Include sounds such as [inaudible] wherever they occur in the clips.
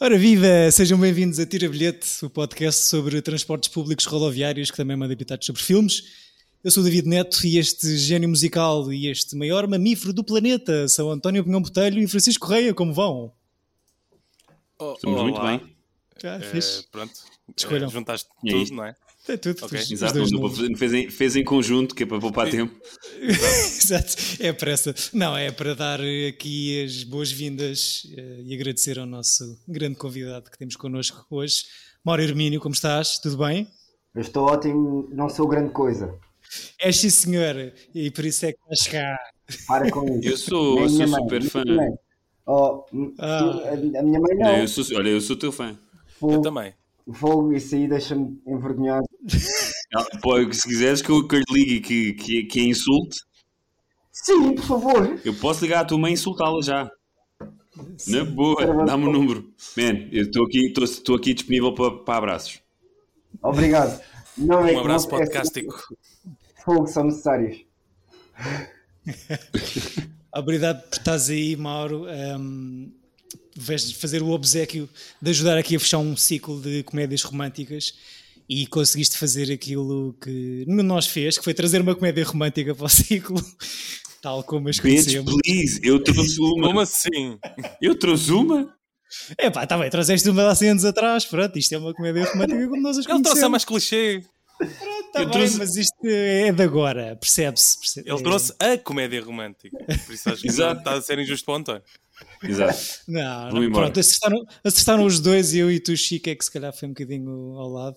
Ora viva, sejam bem-vindos a Tira Bilhete, o podcast sobre transportes públicos rodoviários que também manda habitados sobre filmes. Eu sou o David Neto e este gênio musical e este maior mamífero do planeta são António Pinhão Botelho e Francisco Correia, como vão? Oh, Estamos muito bem. Já, Eh, fixe. pronto. Escolham. Eh, juntaste é tudo, não é? É tudo, Ok, os- os Exato, dois não fez, em, fez em conjunto, que é para poupar tempo. [laughs] Exato, é pressa. Não, é para dar aqui as boas-vindas eh, e agradecer ao nosso grande convidado que temos connosco hoje. Mauro Hermínio, como estás? Tudo bem? Eu estou ótimo, não sou grande coisa. És sim, senhor, e por isso é que vai chegar. Para com isso. Eu sou- a sou minha mãe, super fã. Oh, Ah. a, a minha mãe Não, não. eu sou, olha, eu sou teu fã. Eu Fogo, também. fogo, isso aí deixa-me envergonhado. Pô, se quiseres que eu, que eu lhe ligue que, que, que é insulte, Sim, por favor. eu posso ligar à tua mãe e insultá-la já. Na boa, dá-me o número. Man, eu estou aqui, estou- estou aqui disponível para, para abraços. Obrigado. Não é Um abraço não- é- podcástico. Fogo são necessários. [laughs] Obrigado por estás aí, Mauro. Um, vais fazer o obsequio de ajudar aqui a fechar um ciclo de comédias românticas e conseguiste fazer aquilo que nós fez, que foi trazer uma comédia romântica para o [laughs] ciclo, tal como as Bitch, conhecemos. please, eu trouxe uma. Como assim? Eu trouxe uma? É pá, está bem, trouxeste uma de há 100 anos atrás, pronto, isto é uma comédia romântica como nós as Ele trouxe a conhecemos. mais clichê. Tá eu bem, trouxe- mas isto é de agora, percebe-se. percebe- Ele trouxe a comédia romântica. Por isso acho que Exato. está a ser injusto para o António. Exato. Não, não pronto, acertaram, acertaram os dois, eu e tu, Chico, é que se calhar foi um bocadinho ao lado.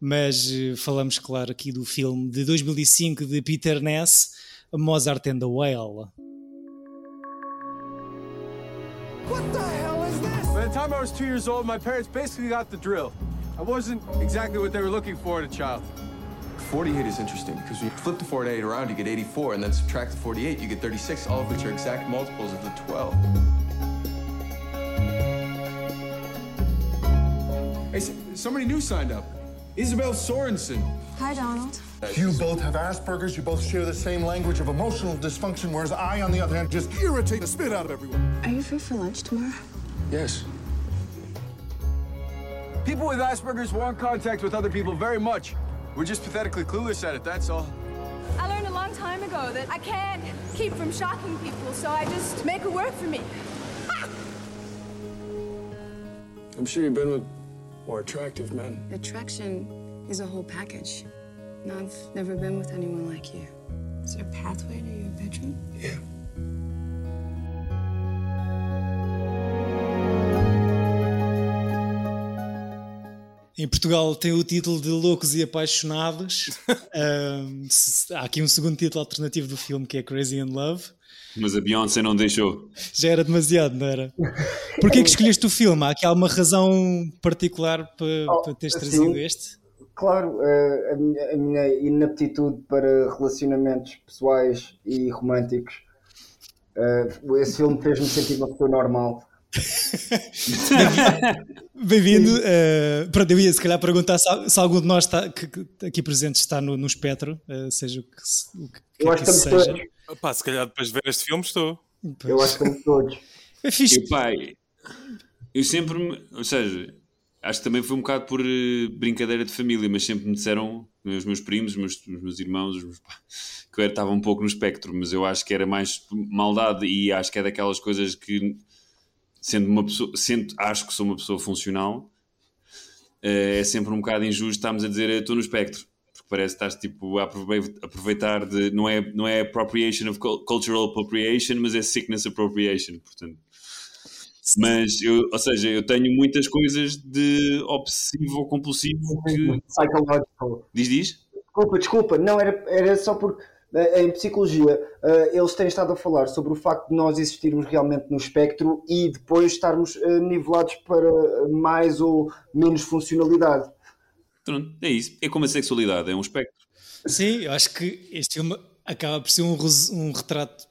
Mas eh, falamos, claro, aqui do filme de 2005 de Peter Ness, Mozart and the Whale. What the hell is this? By the time I was two years old, my parents basically got the drill. I wasn't exactly what they were looking for in a child. 48 is interesting because when you flip the 48 around, you get 84, and then subtract the 48, you get 36, all of which are exact multiples of the 12. Hey, somebody new signed up. Isabel Sorensen. Hi, Donald. You both have Asperger's. You both share the same language of emotional dysfunction, whereas I, on the other hand, just irritate the spit out of everyone. Are you free for lunch tomorrow? Yes. People with Asperger's want contact with other people very much. We're just pathetically clueless at it, that's all. I learned a long time ago that I can't keep from shocking people, so I just make it work for me. I'm sure you've been with more attractive men. Attraction is a whole package. And I've never been with anyone like you. Is there a pathway to your bedroom? Yeah. Em Portugal tem o título de Loucos e Apaixonados. [laughs] Se- há aqui um segundo título alternativo do filme que é Crazy in Love. Mas a Beyoncé não deixou. Já era demasiado, não era? Porquê que escolheste o filme? Há aqui alguma razão particular para, Oh, para teres sim. trazido este? Claro, eh, a, minha, a minha inaptitude para relacionamentos pessoais e românticos. eh, esse filme fez-me sentir uma pessoa normal. [laughs] Bem-vindo. Uh, pronto, eu ia se calhar perguntar se, se algum de nós está, que, que aqui presente está no, no espectro, uh, seja o que, o que, Eu acho que que seja. todos. Pá, se calhar depois de ver este filme estou. Eu acho que estamos todos. É fixe. E pai, eu sempre me. Ou seja, acho que também foi um bocado por eh, brincadeira de família, mas sempre me disseram, os meus primos, os meus, os meus irmãos, os meus pais, que eu estava um pouco no espectro, mas eu acho que era mais maldade e acho que é daquelas coisas que, sendo uma pessoa, sendo, acho que sou uma pessoa funcional, eh, é sempre um bocado injusto estarmos a dizer "Eu estou no espectro. Porque parece que estás tipo a aprove- aproveitar de. Não é, não é appropriation of cul- cultural appropriation, mas é sickness appropriation. Portanto, mas, eu, ou seja, eu tenho muitas coisas de obsessivo ou compulsivo que. Psychological. Diz, diz? Desculpa, desculpa, não, era, era só porque eh, em psicologia eh, eles têm estado a falar sobre o facto de nós existirmos realmente no espectro e depois estarmos eh, nivelados para mais ou menos funcionalidade. Pronto, é isso. É como a sexualidade, é um espectro. Sim, eu acho que este filme acaba por ser um, um retrato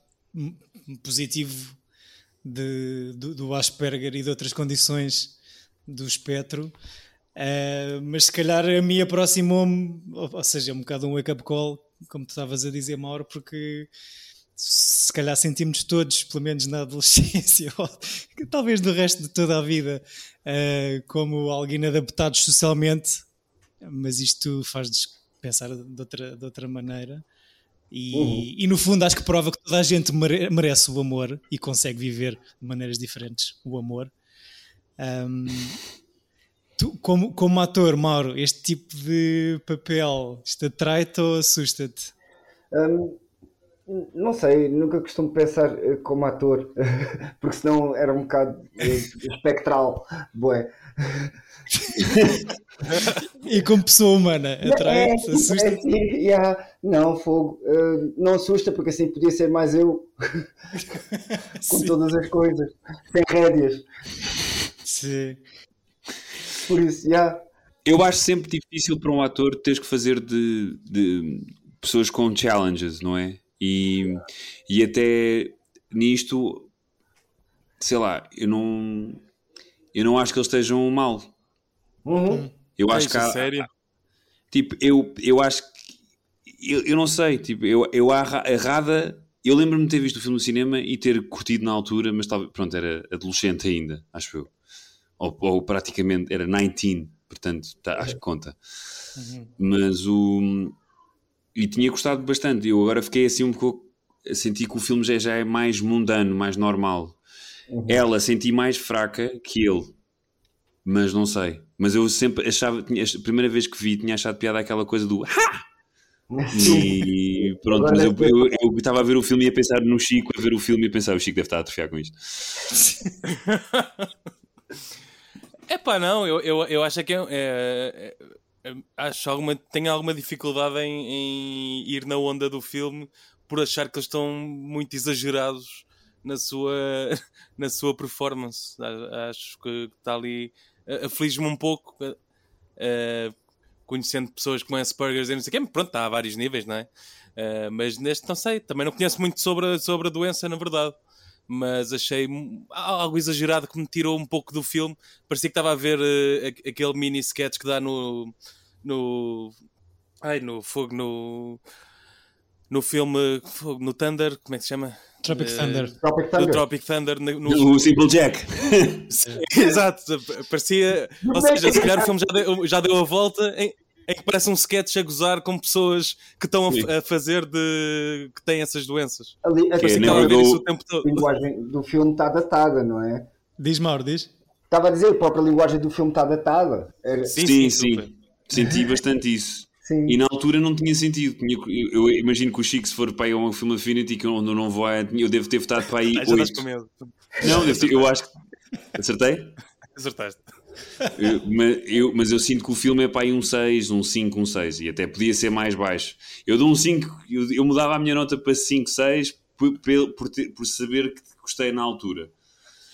positivo de- do, do Asperger e de outras condições do espectro. Uh, mas se calhar a mim aproximou-me, ou, ou seja, um bocado um wake-up call, como tu estavas a dizer, Mauro, porque se calhar sentimos todos, pelo menos na [laughs] adolescência, ou talvez no resto de toda a vida, uh, como alguém adaptados socialmente, mas isto faz-nos pensar de outra, de outra maneira. E, uhum. e, no fundo acho que prova que toda a gente merece o amor e consegue viver de maneiras diferentes o amor. Um, tu, como, como ator, Mauro, este tipo de papel, isto atrai-te ou assusta-te? Um, não sei, nunca costumo pensar eh, como ator, [laughs] porque senão era um bocado eh, espectral, bué. e como pessoa humana, atrai [laughs] é, assusta? É, yeah. Não, fogo, uh, não assusta, porque assim podia ser mais eu, [laughs] com todas as coisas, sem rédeas. Sim. Por isso, já. Yeah. Eu acho sempre difícil para um ator teres que fazer de, de pessoas com challenges, não é? E, e até nisto, sei lá, eu não, eu não acho que eles estejam mal. Uhum. Eu acho é que há, sério? Tipo, eu, eu acho que eu, eu não sei, tipo, eu, eu a errada. Eu lembro-me de ter visto o filme no cinema e ter curtido na altura, mas talvez, pronto, era adolescente ainda, acho eu. Ou, ou praticamente era 19, portanto, tá, acho que conta. Uhum. Mas o e tinha gostado bastante. Eu agora fiquei assim um pouco. Senti que o filme já, já é mais mundano, mais normal. Uhum. Ela senti mais fraca que ele, mas não sei. Mas eu sempre achava, tinha, a primeira vez que vi, tinha achado piada aquela coisa do ha! E [laughs] pronto, mas eu, eu, eu, estava a ver o filme e a pensar no Chico, a ver o filme e a pensar: o Chico deve estar a atrofiar com isto. [laughs] É pá, não, eu, eu, eu acho que é, é, acho alguma, tenho alguma dificuldade em, em, ir na onda do filme por achar que eles estão muito exagerados na sua, [laughs] na sua performance. Acho que está ali. Aflige-me um pouco. Uh, conhecendo pessoas como Asperger's e não sei o quê, pronto, a vários níveis, não é? Uh, mas neste não sei, também não conheço muito sobre, a, sobre a doença, na verdade. Mas achei algo exagerado que me tirou um pouco do filme. Parecia que estava a ver uh, aquele mini sketch que dá no. no ai, no fogo, no. no filme. Fogo, no Thunder, como é que se chama? Tropic uh, Thunder. Tropic Thunder. No Tropic Thunder. No, o Simple Jack. [laughs] [laughs] Exato, parecia. Ou seja, se calhar o filme já deu, já deu a volta em, em que parece um sketch a gozar com pessoas que estão a, a fazer de. que têm essas doenças. Ali, a, que é, do, isso o tempo todo. A linguagem do filme está datada, não é? Diz Mauro, diz. Estava a dizer, a própria linguagem do filme está datada. Era... Sim, sim, sim. sim. Senti bastante isso. Sim. E na altura não tinha sentido. Eu, imagino que o Chico, se for para aí a um filme Affinity, que eu não, não vou, eu devo ter votado para aí. [laughs] com medo. Não, eu acho que. Acertei? Acertaste. Eu, mas, eu, mas eu sinto que o filme é para aí um 6, um 5, um 6 e até podia ser mais baixo. Eu dou um 5, eu, eu mudava a minha nota para 5, 6 por, por, ter, por saber que gostei na altura.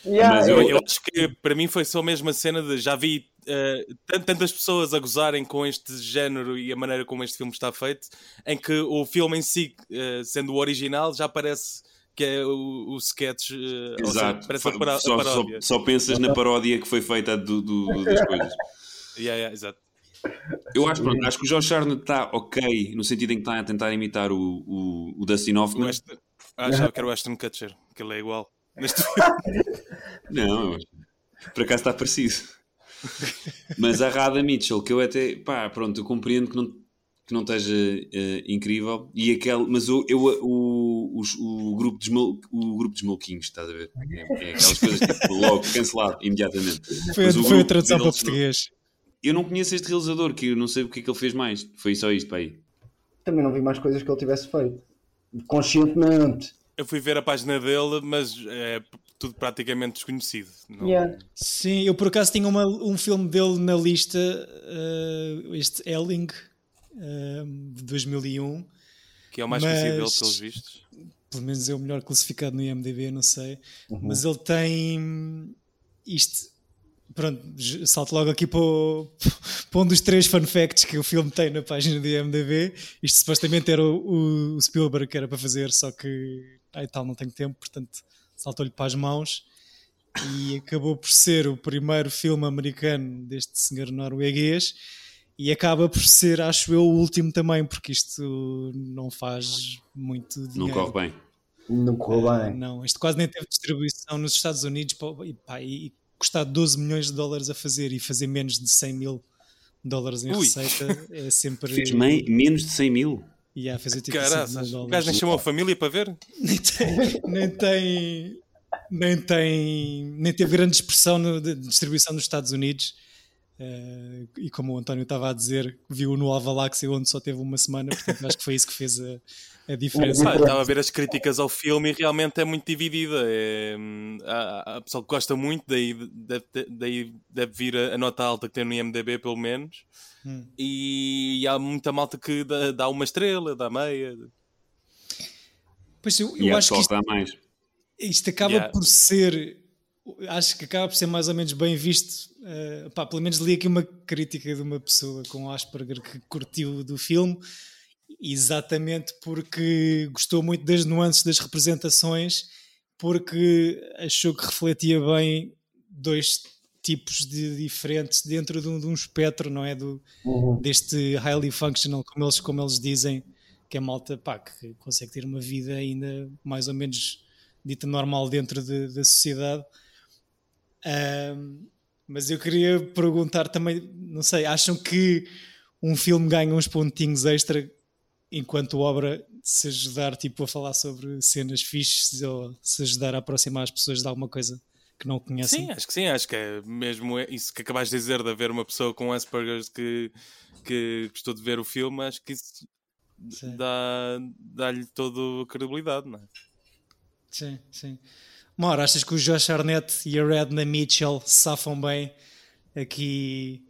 Yeah, mas eu, eu, acho que para mim foi só a mesma cena de já vi uh, tantas pessoas a gozarem com este género e a maneira como este filme está feito, em que o filme em si, uh, sendo o original, já parece que é o, o sketch. Uh, Exato. Seja, só, a paródia. Só, só, pensas na paródia que foi feita do, do das coisas. [laughs] Yeah, yeah, exato. Eu acho, pronto, acho que o Josh Hartnett está ok, no sentido em que está a tentar imitar o, o, o Dustin Hoffman. Ah, achava que era o Ashton Kutcher, que ele é igual neste. [laughs] Não, por acaso está parecido. [laughs] Mas a Rada Mitchell, que eu até, pá, pronto, eu compreendo que não, que não esteja uh, incrível, e aquele, mas eu, eu o, o, o, grupo dos o grupo dos Malquinhos, estás a ver? É, é aquelas coisas tipo, logo cancelado, imediatamente. Foi, mas foi a tradução para português. Eu não conheço este realizador, que eu não sei o que é que ele fez mais. Foi só isto para aí. Também não vi mais coisas que ele tivesse feito. Conscientemente. Eu fui ver a página dele, mas é tudo praticamente desconhecido. Não... Yeah. Sim, eu por acaso tinha uma, um filme dele na lista, uh, este Elling, uh, de 2001. Que é o mais mas, conhecido dele, pelos vistos. Pelo menos é o melhor classificado no IMDb, não sei. Uhum. Mas ele tem isto. Pronto, salto logo aqui para, o, [laughs] para um dos três fun facts que o filme tem na página do IMDb. Isto supostamente era o, o Spielberg que era para fazer, só que ai tal, não tenho tempo, portanto saltou-lhe para as mãos e acabou por ser o primeiro filme americano deste senhor norueguês e acaba por ser, acho eu, o último também, porque isto não faz muito dinheiro. Não corre bem. Não correu Uh, bem. não, este quase nem teve distribuição nos Estados Unidos e, pá, e custar 12 milhões de dólares a fazer e fazer menos de 100 mil dólares em Ui. receita é [laughs] sempre. Fez menos de 100 mil. E a fazer tipo 100 mil Caraças, o gajo nem chamou a família para ver? [laughs] nem tem, nem tem, nem tem, nem teve grande expressão no, de distribuição nos Estados Unidos. Eh, e como o António estava a dizer, viu no Alvaláxia onde só teve uma semana, portanto acho que foi isso que fez a, a diferença. [laughs] Eu estava a ver as críticas ao filme e realmente é muito dividida. É, hum, há, há pessoal que gosta muito, daí deve, daí deve vir a, a nota alta que tem no IMDB, pelo menos. Hum. E há muita malta que dá, dá uma estrela, dá meia. Pois eu, eu E acho que isto, mais. isto acaba Yeah. por ser, acho que acaba por ser mais ou menos bem visto. eh, pá, pelo menos li aqui uma crítica de uma pessoa com Asperger que curtiu do filme, exatamente porque gostou muito das nuances das representações, porque achou que refletia bem dois tipos de diferentes dentro de um, de um espectro, não é? Do, deste highly functional, como eles, como eles dizem, que é malta pá, que consegue ter uma vida ainda mais ou menos dita normal dentro de- da sociedade. Ahm, mas eu queria perguntar também, não sei, acham que um filme ganha uns pontinhos extra enquanto obra se ajudar tipo, a falar sobre cenas fixes ou se ajudar a aproximar as pessoas de alguma coisa que não conhecem? Sim, acho que sim, acho que é mesmo isso que acabaste de dizer, de haver uma pessoa com Asperger que, que gostou de ver o filme, acho que isso Sim. dá- dá-lhe toda a credibilidade, não é? Sim, sim. Mauro, achas que o Josh Arnett e a Redna Mitchell safam bem aqui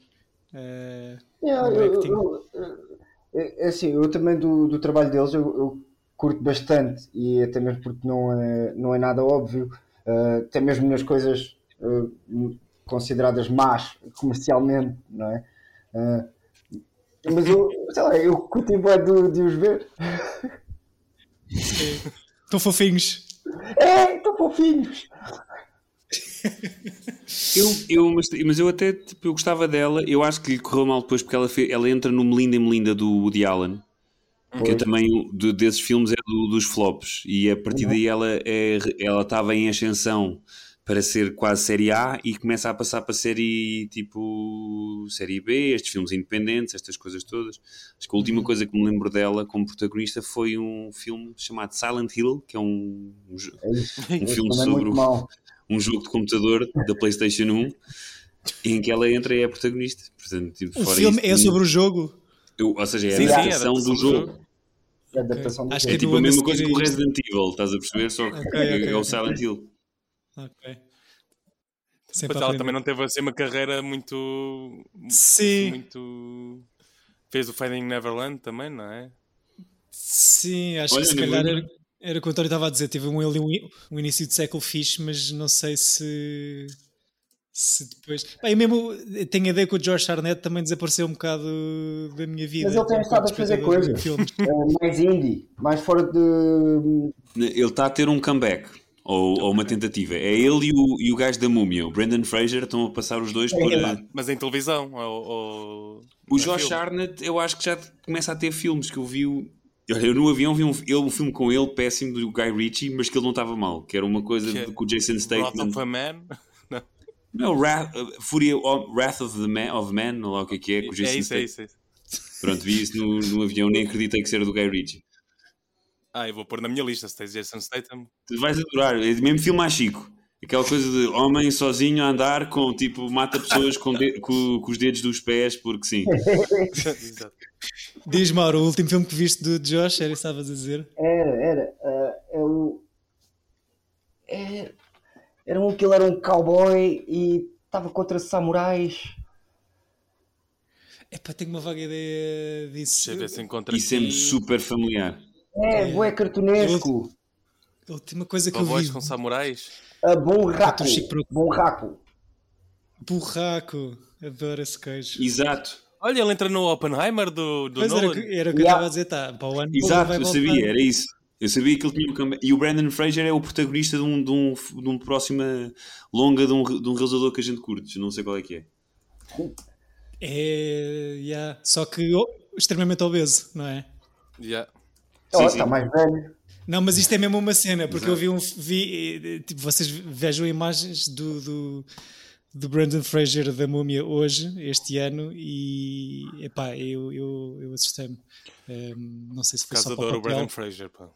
eh, Yeah, eu- eu- eu- é é assim, eu também do, do trabalho deles eu, curto bastante e até mesmo porque não é, não é nada óbvio, eh, até mesmo nas coisas eh, consideradas más comercialmente, não é? Eh, mas eu, sei lá, eu curto bem de, de os ver. Estão fofinhos. É, fofinhos. Eu, eu, mas, mas eu até tipo, eu gostava dela. Eu acho que lhe correu mal depois porque ela, ela entra no Melinda e Melinda do Woody Allen. Que eu também, de- desses filmes, é do- dos flops. E a partir daí ela é, ela estava em ascensão para ser quase série A e começa a passar para série tipo série B, estes filmes independentes, estas coisas todas. Acho que a última coisa que me lembro dela como protagonista foi um filme chamado Silent Hill, que é um, um, jo- um filme Também sobre o- um jogo de computador da PlayStation 1 em que ela entra e é a protagonista. Portanto, tipo, O filme isso, é sobre o jogo. eu- ou seja, é Sim, a sim, adaptação adaptação do jogo. jogo. É a adaptação do Acho É que tipo no a mesma a coisa que o a. Resident Evil, estás a perceber? Só que Ok, ok, é o. Silent Hill. Ok. Sempre Mas ela também não teve assim uma carreira muito. Sim. muito. Fez o Finding Neverland também, não é? Sim, acho Olha, que se calhar era, era o que o António estava a dizer. Teve um, um, um início de século fixe, mas não sei se, se depois. Bem, mesmo tenho a ideia que o George Arnett também desapareceu um bocado da minha vida. Mas ele tem estado a fazer coisas. É, mais indie, mais fora de. Ele está a ter um comeback. Ou, ou uma tentativa. É ele e o, e o gajo da múmia, o Brandon Fraser, estão a passar os dois por. eh, Mas em televisão. Ou, ou- O Josh filme. Arnett, eu acho que já começa a ter filmes que eu vi. o- Olha, eu no avião vi um, ele, um filme com ele péssimo do Guy Ritchie, mas que ele não estava mal, que era uma coisa Que é de- com o Jason Wrath Statham. of a Man. [laughs] Não. Não, Wrath, uh, Fúria, oh, Wrath of the Man, of Man, ou lá o que é que é, com o É Jason isso, é Statham. isso, é isso. Pronto, vi isso no, no avião, nem acreditei que seja do Guy Ritchie. Ah, eu vou pôr na minha lista se tens Jason Statham. Tu vais adorar, é mesmo filme mais chico. Aquela coisa de homem sozinho a andar com tipo, mata pessoas com, de- com- com os dedos dos pés, porque sim. [laughs] Exato. Diz, Mauro, o último filme que viste do Josh, era isso que estavas a dizer? Era, era. ah, é o. é- era um que ele era um cowboy e estava contra samurais. Epá, tenho uma vaga ideia disso. Deixa eu ver se encontra Isso é-me aqui. super familiar. É, bué cartunesco. A última coisa que eu vi. com samurais. A bom raco. Outro Chico Pro- Bom raco. Burraco. Adoro esse queijo. Exato, Olha, ele entra no Oppenheimer do, do Mas era, Nolan. o que- era o que eu Yeah. estava a dizer, tá, para o ano exato, eu sabia, era isso. Eu sabia que ele tinha um. E o Brandon Fraser é o protagonista de um, de um, de um próxima longa de um, de um realizador que a gente curte, não sei qual é que é. É, yeah. só que oh, extremamente obeso, não é? Yeah. Ó, Sim, está sim. mais velho. Não, mas isto é mesmo uma cena, porque eu vi um. Vi, tipo, vocês vejam imagens do, do, do Brandon Fraser da Múmia hoje, este ano, e epá, eu, eu, eu assustei-me. Um, não sei se foi Caso só adoro o o Brandon. Fraser, pá.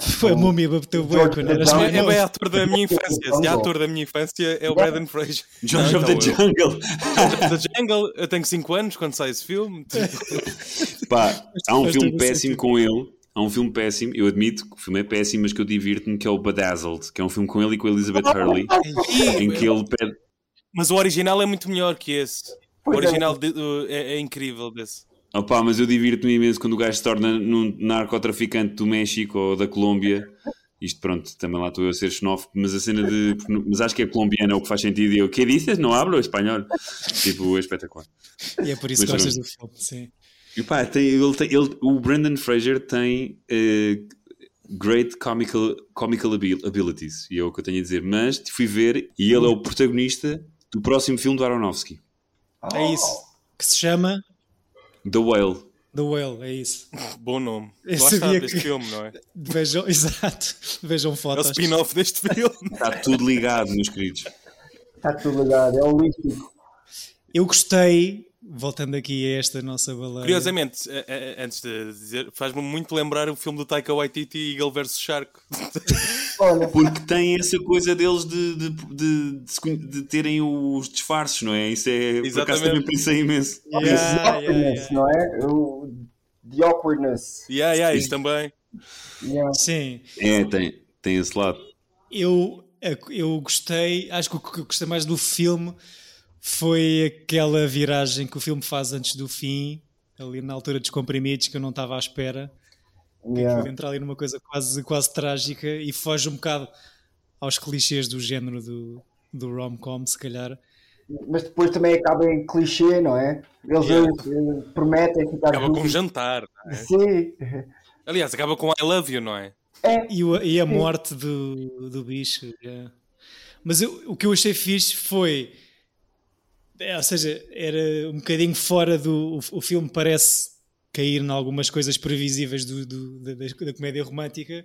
Foi a Múmia bateu era Brown. mais É bem ator da minha infância. Se é ator da minha infância, é o Brandon Fraser. George Não, of the não, Jungle. George of the Jungle, eu tenho 5 anos quando sai esse filme. Tipo, Pá, há um filme o péssimo com ele. Há um filme péssimo, eu admito que o filme é péssimo, mas que eu divirto-me, que é o Bedazzled, que é um filme com ele e com a Elizabeth Hurley, [laughs] em que ele pede. Mas o original é muito melhor que esse. O é. original de- é, é incrível desse. Opá, mas eu divirto-me imenso quando o gajo se torna num narcotraficante do México ou da Colômbia. Isto, pronto, também lá estou eu a ser xenófobo, mas a cena de. Mas acho que é colombiano, é o que faz sentido. E eu, que dizes? Não hablo espanhol. Tipo, é espetacular. E é por isso que Mas gostas do filme, sim. E pá, tem, ele tem, ele, o Brandon Fraser tem eh, great comical, comical abil- abilities, e é o que eu tenho a dizer. Mas fui ver e ele é o protagonista do próximo filme do Aronofsky, É isso. Que se chama The Whale. The Whale, é isso. Bom nome. Eu Lá sabia deste que- filme, não é? Vejam, [laughs] exato. Vejam É o fotos. spin-off deste filme. Está tudo ligado, meus queridos. Está tudo ligado, é holístico. Eu gostei, voltando aqui a esta nossa baleia. Curiosamente, antes de dizer, faz-me muito lembrar o filme do Taika Waititi, Eagle vs Shark. [laughs] Olha, Porque tem essa coisa deles de, de, de, de terem os disfarces, não é? Isso é. Por acaso Exatamente. também pensei imenso. Yeah, esse yeah, awkwardness, yeah. não é? O, the awkwardness. yeah, yeah, isso também. Yeah. Sim, É, tem, tem esse lado. eu, eu gostei, acho que o que eu gostei mais do filme foi aquela viragem que o filme faz antes do fim, ali na altura dos comprimidos, que eu não estava à espera. Yeah. Aquilo entra ali numa coisa quase, quase trágica e foge um bocado aos clichês do género do, do rom-com, se calhar. Mas depois também acaba em clichê, não é? Eles Yeah. eh, prometem ficar Acaba com um jantar. não é? Sim. Aliás, acaba com I Love You, não é? E, o- e a morte do, do bicho. yeah. Mas eu- o que eu achei fixe foi. É, ou seja, era um bocadinho fora do. O, o filme parece cair em algumas coisas previsíveis do, do- da, da- comédia romântica.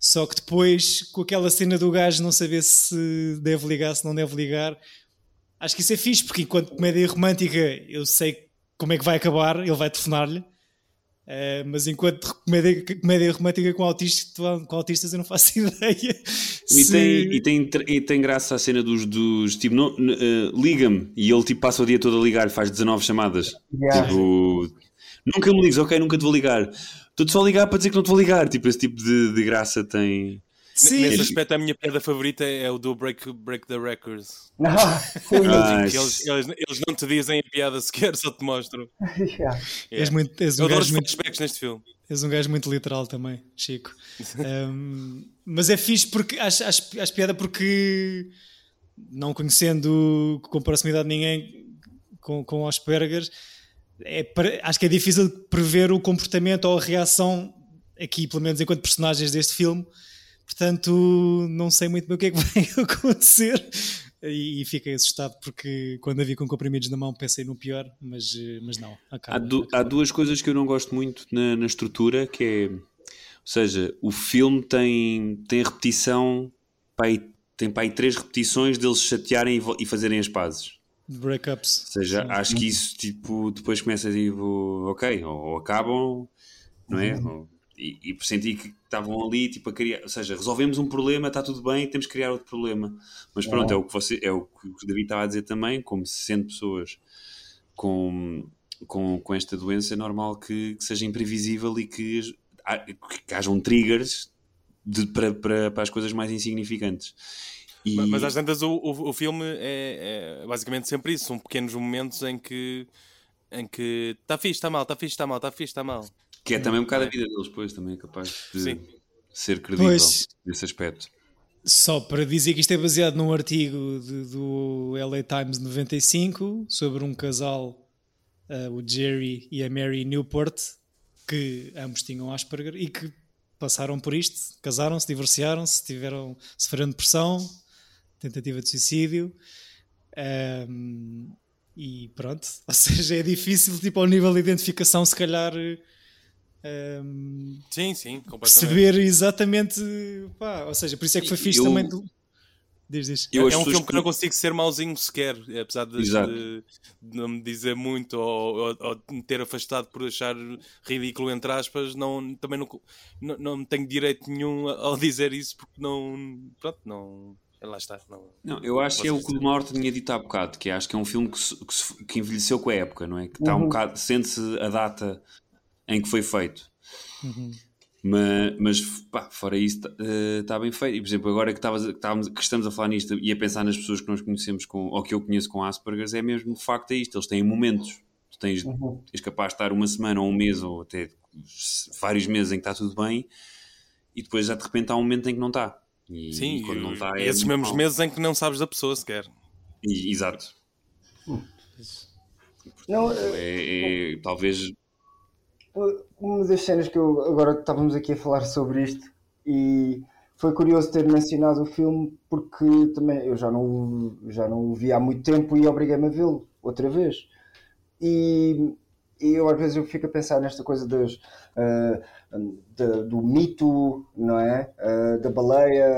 Só que depois, com aquela cena do gajo não saber se deve ligar, se não deve ligar, acho que isso é fixe, porque enquanto comédia romântica eu sei como é que vai acabar, ele vai telefonar-lhe. Uh, mas enquanto comédia, comédia romântica com, autista, com autistas eu não faço [laughs] ideia. E, se- tem, e, tem, e tem graça a cena dos, dos tipo, não, eh, liga-me e ele tipo passa o dia todo a ligar, faz 19 chamadas. Yeah. Tipo, nunca me ligues, ok, nunca te vou ligar. Estou-te só a ligar para dizer que não te vou ligar. Tipo, esse tipo de, de graça tem. Sim. Nesse aspecto, a minha piada favorita é o do Break, break the Records. [laughs] Ah, sim. Ah, Que eles, eles, eles não te dizem a piada sequer, só te mostram. [laughs] Yeah. És, muito, Eu um adoro os gajo muito, flashbacks neste filme. és um gajo muito literal também, Chico. [laughs] Um, mas é fixe porque acho, acho, acho piada porque não conhecendo com proximidade ninguém com, com Asperger, é, acho que é difícil prever o comportamento ou a reação aqui, pelo menos enquanto personagens deste filme. Portanto, não sei muito bem o que é que [laughs] vai acontecer. E, e fiquei assustado porque quando a vi com comprimidos na mão pensei no pior, mas, eh, mas não. acaba. Há, du- há duas coisas que eu não gosto muito na, na estrutura, que é, ou seja, o filme tem, tem repetição, pá, aí- tem para aí três repetições deles chatearem e, e fazerem as pazes. Breakups. Ou seja, acho que isso tipo, depois começa tipo, ok, ou, ou acabam, não é? Ou- e, e senti que estavam ali tipo, a criar, ou seja, resolvemos um problema, está tudo bem, temos que criar outro problema. Mas pronto, é o que você é o que o David estava a dizer também, como se sendo pessoas com, com, com esta doença, é normal que, que seja imprevisível e que, que hajam triggers de- para, para, para as coisas mais insignificantes. E, Mas- Mas às tantas o, o, o filme é, é basicamente sempre isso. São pequenos momentos em que em que está fixe, está mal, está fixe, está mal, está fixe, está mal. Que é também um bocado a vida deles, depois também é capaz de Sim. ser credível Pois. nesse aspecto. Só para dizer que isto é baseado num artigo de- do LA Times 95 sobre um casal, eh, o Jerry e a Mary Newport, que ambos tinham Asperger e que passaram por isto, casaram-se, divorciaram-se, tiveram, sofreram depressão, tentativa de suicídio. Ahm, e pronto, [laughs] ou seja, é difícil, tipo, ao nível de identificação, se calhar eh, Um, sim, sim, perceber exatamente. Pá, ou seja, por isso é que foi fixe eu, também. Do... Diz, diz. é um filme que... que não consigo ser mauzinho sequer, apesar de, de, de não me dizer muito ou, ou, ou, me ter afastado por achar ridículo, entre aspas, não, também não, não, não tenho direito nenhum ao dizer isso porque não. Pronto, não. Lá está. Não, não eu acho que é o que o Mauro tinha dito há bocado, que acho que é um filme que, que, que envelheceu com a época, não é? Que está uhum. um bocado, sente-se a data em que foi feito. Uhum. Mas, mas pá, fora isso, está uh, bem feito. E, por exemplo, agora que, tavas, que, que, estamos a falar nisto e a pensar nas pessoas que nós conhecemos, com, ou que eu conheço com Asperger, é mesmo de facto é isto. Eles têm momentos. Tu tens, uhum. és capaz de estar uma semana ou um mês, ou até vários meses em que está tudo bem, e depois já de repente há um momento em que não está. E, Sim, e quando não está. É esses mesmos mal. meses em que não sabes da pessoa sequer. E, exato. Não, é, é, talvez uma das cenas que eu agora estávamos aqui a falar sobre isto e foi curioso ter mencionado o filme porque também eu já não, já não o vi há muito tempo e obriguei-me a vê-lo outra vez. E, e, eu às vezes eu fico a pensar nesta coisa das, uh, de, do mito, não é? Uh, da baleia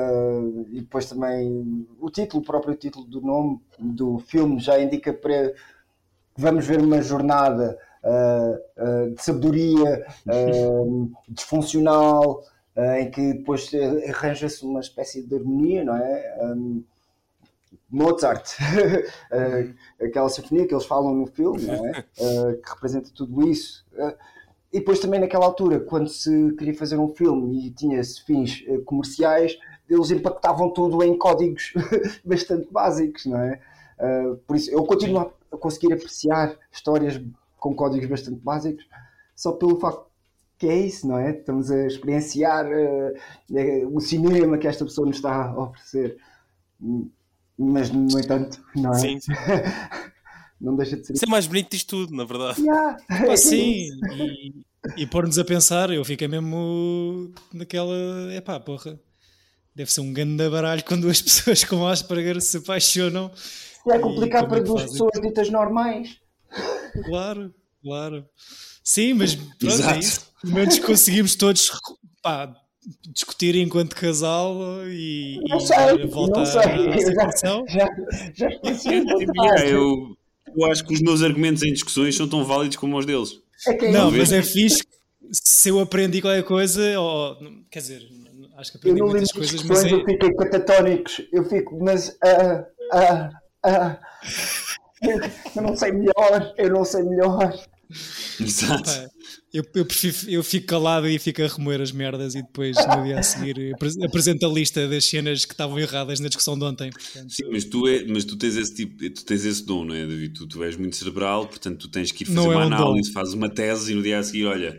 e depois também o título, o próprio título do nome do filme já indica para vamos ver uma jornada uh, de sabedoria uh, disfuncional, em que depois arranja-se uma espécie de harmonia, não é? Um, Mozart, [laughs] aquela sinfonia que eles falam no filme, não é? [laughs] que representa tudo isso. E depois também naquela altura, quando se queria fazer um filme e tinha-se fins comerciais, eles impactavam tudo em códigos [laughs] bastante básicos, não é? Uh, por isso eu continuo a conseguir apreciar histórias com códigos bastante básicos, só pelo facto que é isso, não é? Estamos a experienciar uh, o cinema que esta pessoa nos está a oferecer. Mas, no entanto, não é? Sim, sim. [laughs] não deixa de ser. Isso é mais bonito disto tudo, na verdade. [laughs] Yeah. Ah, sim, e, e pôr-nos a pensar, eu fiquei mesmo naquela. Epá, porra. Deve ser um grande baralho quando as [laughs] pessoas com Asperger se apaixonam. É complicado para duas pessoas ditas normais. Claro, claro. Sim, mas [laughs] pronto, é isso. Pelo menos conseguimos todos pá, discutir enquanto casal e, não e sei, voltar não sei. à situação. Já, já, já eu, eu acho que os meus argumentos em discussões são tão válidos como os deles. É não, mas é fixe se eu aprendi qualquer coisa, ou, quer dizer, acho que aprendi muitas coisas, mas é... eu fiquei catatónicos, eu fico, mas ah, ah, ah, [laughs] eu não sei melhor, eu não sei melhor. Exato. eu, eu, prefiro, eu fico calado e fico a remoer as merdas e depois no dia a seguir apresento a lista das cenas que estavam erradas na discussão de ontem. Portanto. Sim, mas tu, é, mas tu tens esse tipo, tu tens esse dom, não é, David? Tu, tu és muito cerebral, portanto tu tens que ir fazer não uma é um análise, dom. fazes uma tese e no dia a seguir, olha,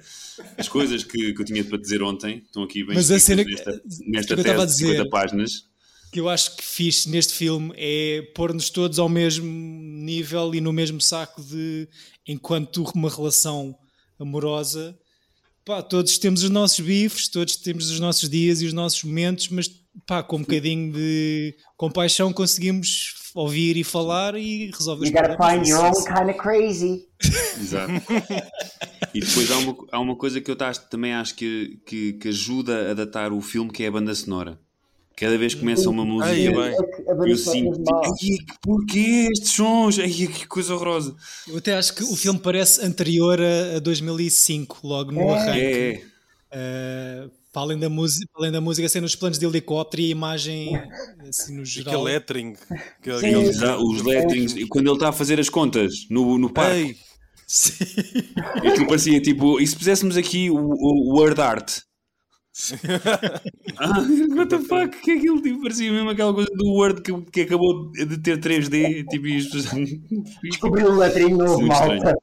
as coisas que, que eu tinha para dizer ontem estão aqui bem mas a cena, nesta, nesta que tese de 50 páginas que eu acho que fiz neste filme é pôr-nos todos ao mesmo nível e no mesmo saco de enquanto uma relação amorosa, pá, todos temos os nossos bifes, todos temos os nossos dias e os nossos momentos, mas pá, com um bocadinho de compaixão conseguimos ouvir e falar e resolver you gotta find your own kind of crazy. Exato. e depois há uma, há uma coisa que eu também acho que, que, que ajuda a datar o filme, que é a banda sonora. Cada vez que começa uma música, Ai, eu sinto tipo, porquê estes sons? Ai, que coisa horrorosa. Eu até acho que o filme parece anterior a, a 2005, logo no é. arranque. É. Uh, para além da música, além da música ser nos planos de helicóptero e a imagem assim no geral. Aquele lettering. Aquele, Sim, os letterings, quando ele está a fazer as contas no, no parque. Ei. Sim. [laughs] Aquilo parecia tipo, e se puséssemos aqui o, o word art? Ah, [laughs] what the fuck? Que é aquilo? Tipo, parecia mesmo aquela coisa do Word que, que acabou de ter 3D. Tipo, isto. [laughs] Descobriu o letrinho novo, malta.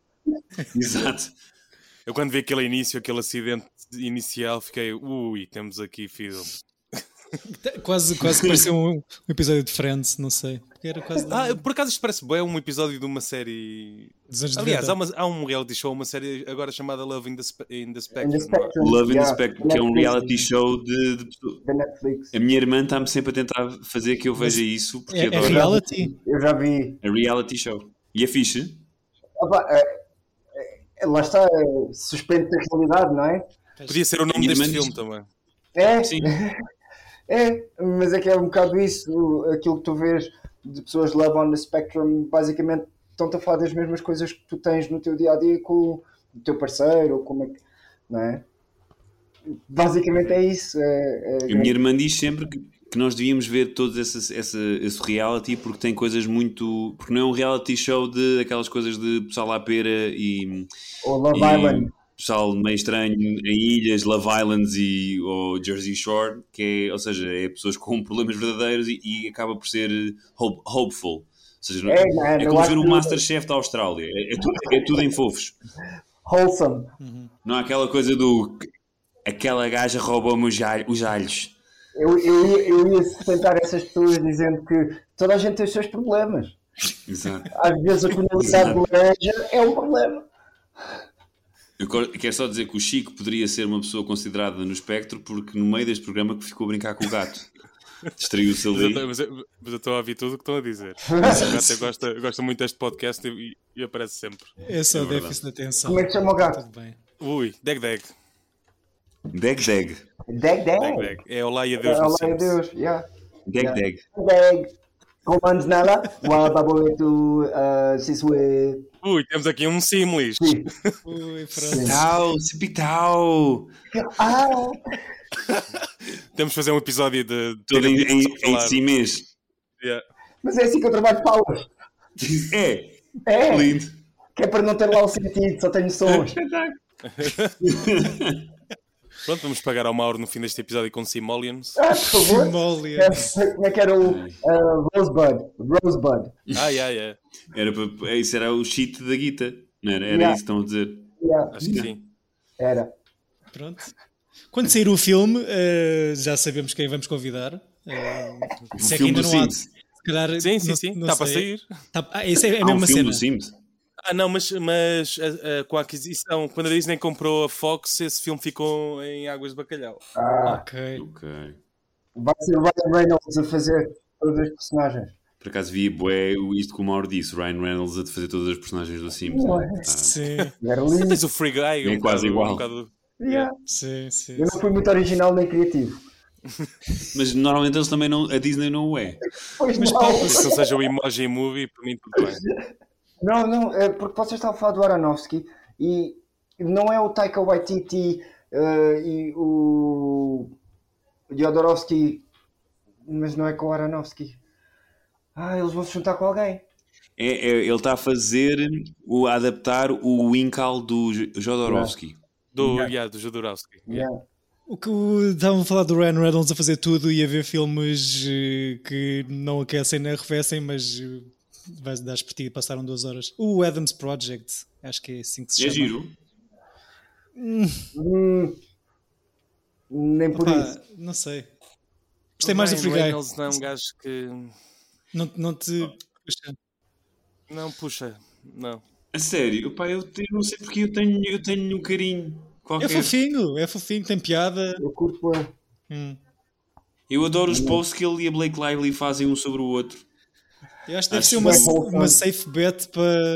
Exato. Eu quando vi aquele início, aquele acidente inicial, fiquei, ui, temos aqui filme. [laughs] quase, quase pareceu um, um, episódio de Friends, não sei. Era quase ah, por acaso isto parece bem um episódio de uma série. Aliás, há, uma, há, um reality show, uma série agora chamada Love in the, Spe in the Spectrum. In the Spectrum Love yeah. in the Spectrum, que é um reality show de. de... Netflix. A minha irmã está-me sempre a tentar fazer que eu veja isso. Porque é, é reality? Eu já vi. É reality show. E é fixe? Opa, é, Lá está, é suspeito da realidade, não é? Podia ser o nome deste filme diz- também. É, Sim. [laughs] é, mas é que é um bocado isso, aquilo que tu vês de pessoas de Love on the Spectrum, basicamente estão-te a falar das mesmas coisas que tu tens no teu dia a dia com o teu parceiro, ou como é que. Não é? Basicamente é isso. É, é- A minha irmã diz sempre que, que nós devíamos ver todos esse, esse, esse reality porque tem coisas muito. Porque não é um reality show de aquelas coisas de pessoal à pera e. Ou Love e Island. Pessoal meio estranho em ilhas, Love Islands e, ou Jersey Shore, que é, ou seja, é pessoas com [laughs] problemas verdadeiros e, e acaba por ser hope- hopeful. Ou seja, não- É, é? é como ver o que- Masterchef da Austrália. É, é tudo, é tudo em fofos. Wholesome. Não há aquela coisa do aquela gaja roubou-me os alhos. Os alhos. Eu, eu, ia- eu ia sustentar essas pessoas dizendo que toda a gente tem os seus problemas. Exato. Às vezes a [laughs] comunidade de laranja é um problema. Eu quero só dizer que o Chico poderia ser uma pessoa considerada no espectro porque no meio deste programa que ficou a brincar com o gato. Distraiu-se Mas eu ali. Mas eu mas eu estou a ouvir tudo o que estão a dizer. [laughs] O gato gosta, gosta muito deste podcast e, e aparece sempre. É só É verdade. déficit de atenção. Como é que chama o gato? Tudo bem. Ui, Deg Deg. Deg Deg. Deg Deg. É Olá e Adeus no Olá, Sims. Deus. Yeah. Deg. Deg. Deg. Comandos nela. Wa baboetu sisue. Ui, temos aqui um Simlis. Ui, pronto. Tau, cipitau. Ah, Temos de fazer um episódio de. de Todo em, em, em falar. si mesmo. Yeah. mas é assim que eu trabalho palas. É, É. lindo. Que é para não ter lá o sentido, só tenho sons. [laughs] Pronto, vamos pagar ao Mauro no fim deste episódio com Simoleons. Ah, por favor. Simoleon. É, Como é que era o uh, Rosebud? Rosebud. Ah, yeah, yeah. Era para, isso era o cheat da guita. Não era? Era Yeah. isso que estão a dizer. Yeah, Acho que sim. era. Pronto. Quando sair o filme, eh, já sabemos quem vamos convidar. Eh, O se é que filme ainda do não há. Sims. Se calhar, Sim, sim, não- sim. Está para sair. Tá- ah, isso é a um filme cena. do Sims. Ah, não, mas, mas ah, ah, com a aquisição, quando a Disney comprou a Fox, esse filme ficou em Águas de Bacalhau. Ah, Ok. Ok. vai ser o Ryan Reynolds a fazer todos os personagens. Por acaso vi bué, o- isto que o Mauro disse, o Ryan Reynolds a fazer todas as personagens do Sims. Né? Tá. Sim, Era Mas tens o Free Guy. É um quase bocado- igual. um bocado- Yeah. sim, sim. Eu não fui muito original nem criativo. Mas normalmente eles também não. A Disney não o é. Pois Mas não. Paulo, Se não seja o Emoji Movie, para mim tudo bem. [laughs] Não, não, é porque vocês estavam a falar do Aronofsky e não é o Taika Waititi eh, e o Jodorowsky, mas não é com o Aronofsky. Ah, eles vão se juntar com alguém. É, é- ele está a fazer, o, a adaptar o Winkle do Jodorowsky. Do, Yeah. yeah, do Jodorowsky. Yeah. O que estavam a falar do Ryan Reynolds a fazer tudo e a ver filmes eh, que não aquecem nem arrefecem, mas eh, vais dar por ti e passaram duas horas. O Adams Project, acho que é assim que se É chama. giro. Hum, nem por Opa, isso. não sei. Gostei mais do Ryan Free Guy. Reynolds não é um gajo que. Não, não te. puxa. Não, puxa, não. A sério, pá, eu, eu não sei porque eu tenho, eu tenho um carinho. É Qualquer. fofinho, é fofinho, tem piada. Eu curto bem. Hum. Eu adoro os posts que ele e a Blake Lively fazem um sobre o outro. Eu acho que deve Acho ser uma, bom, uma safe bet para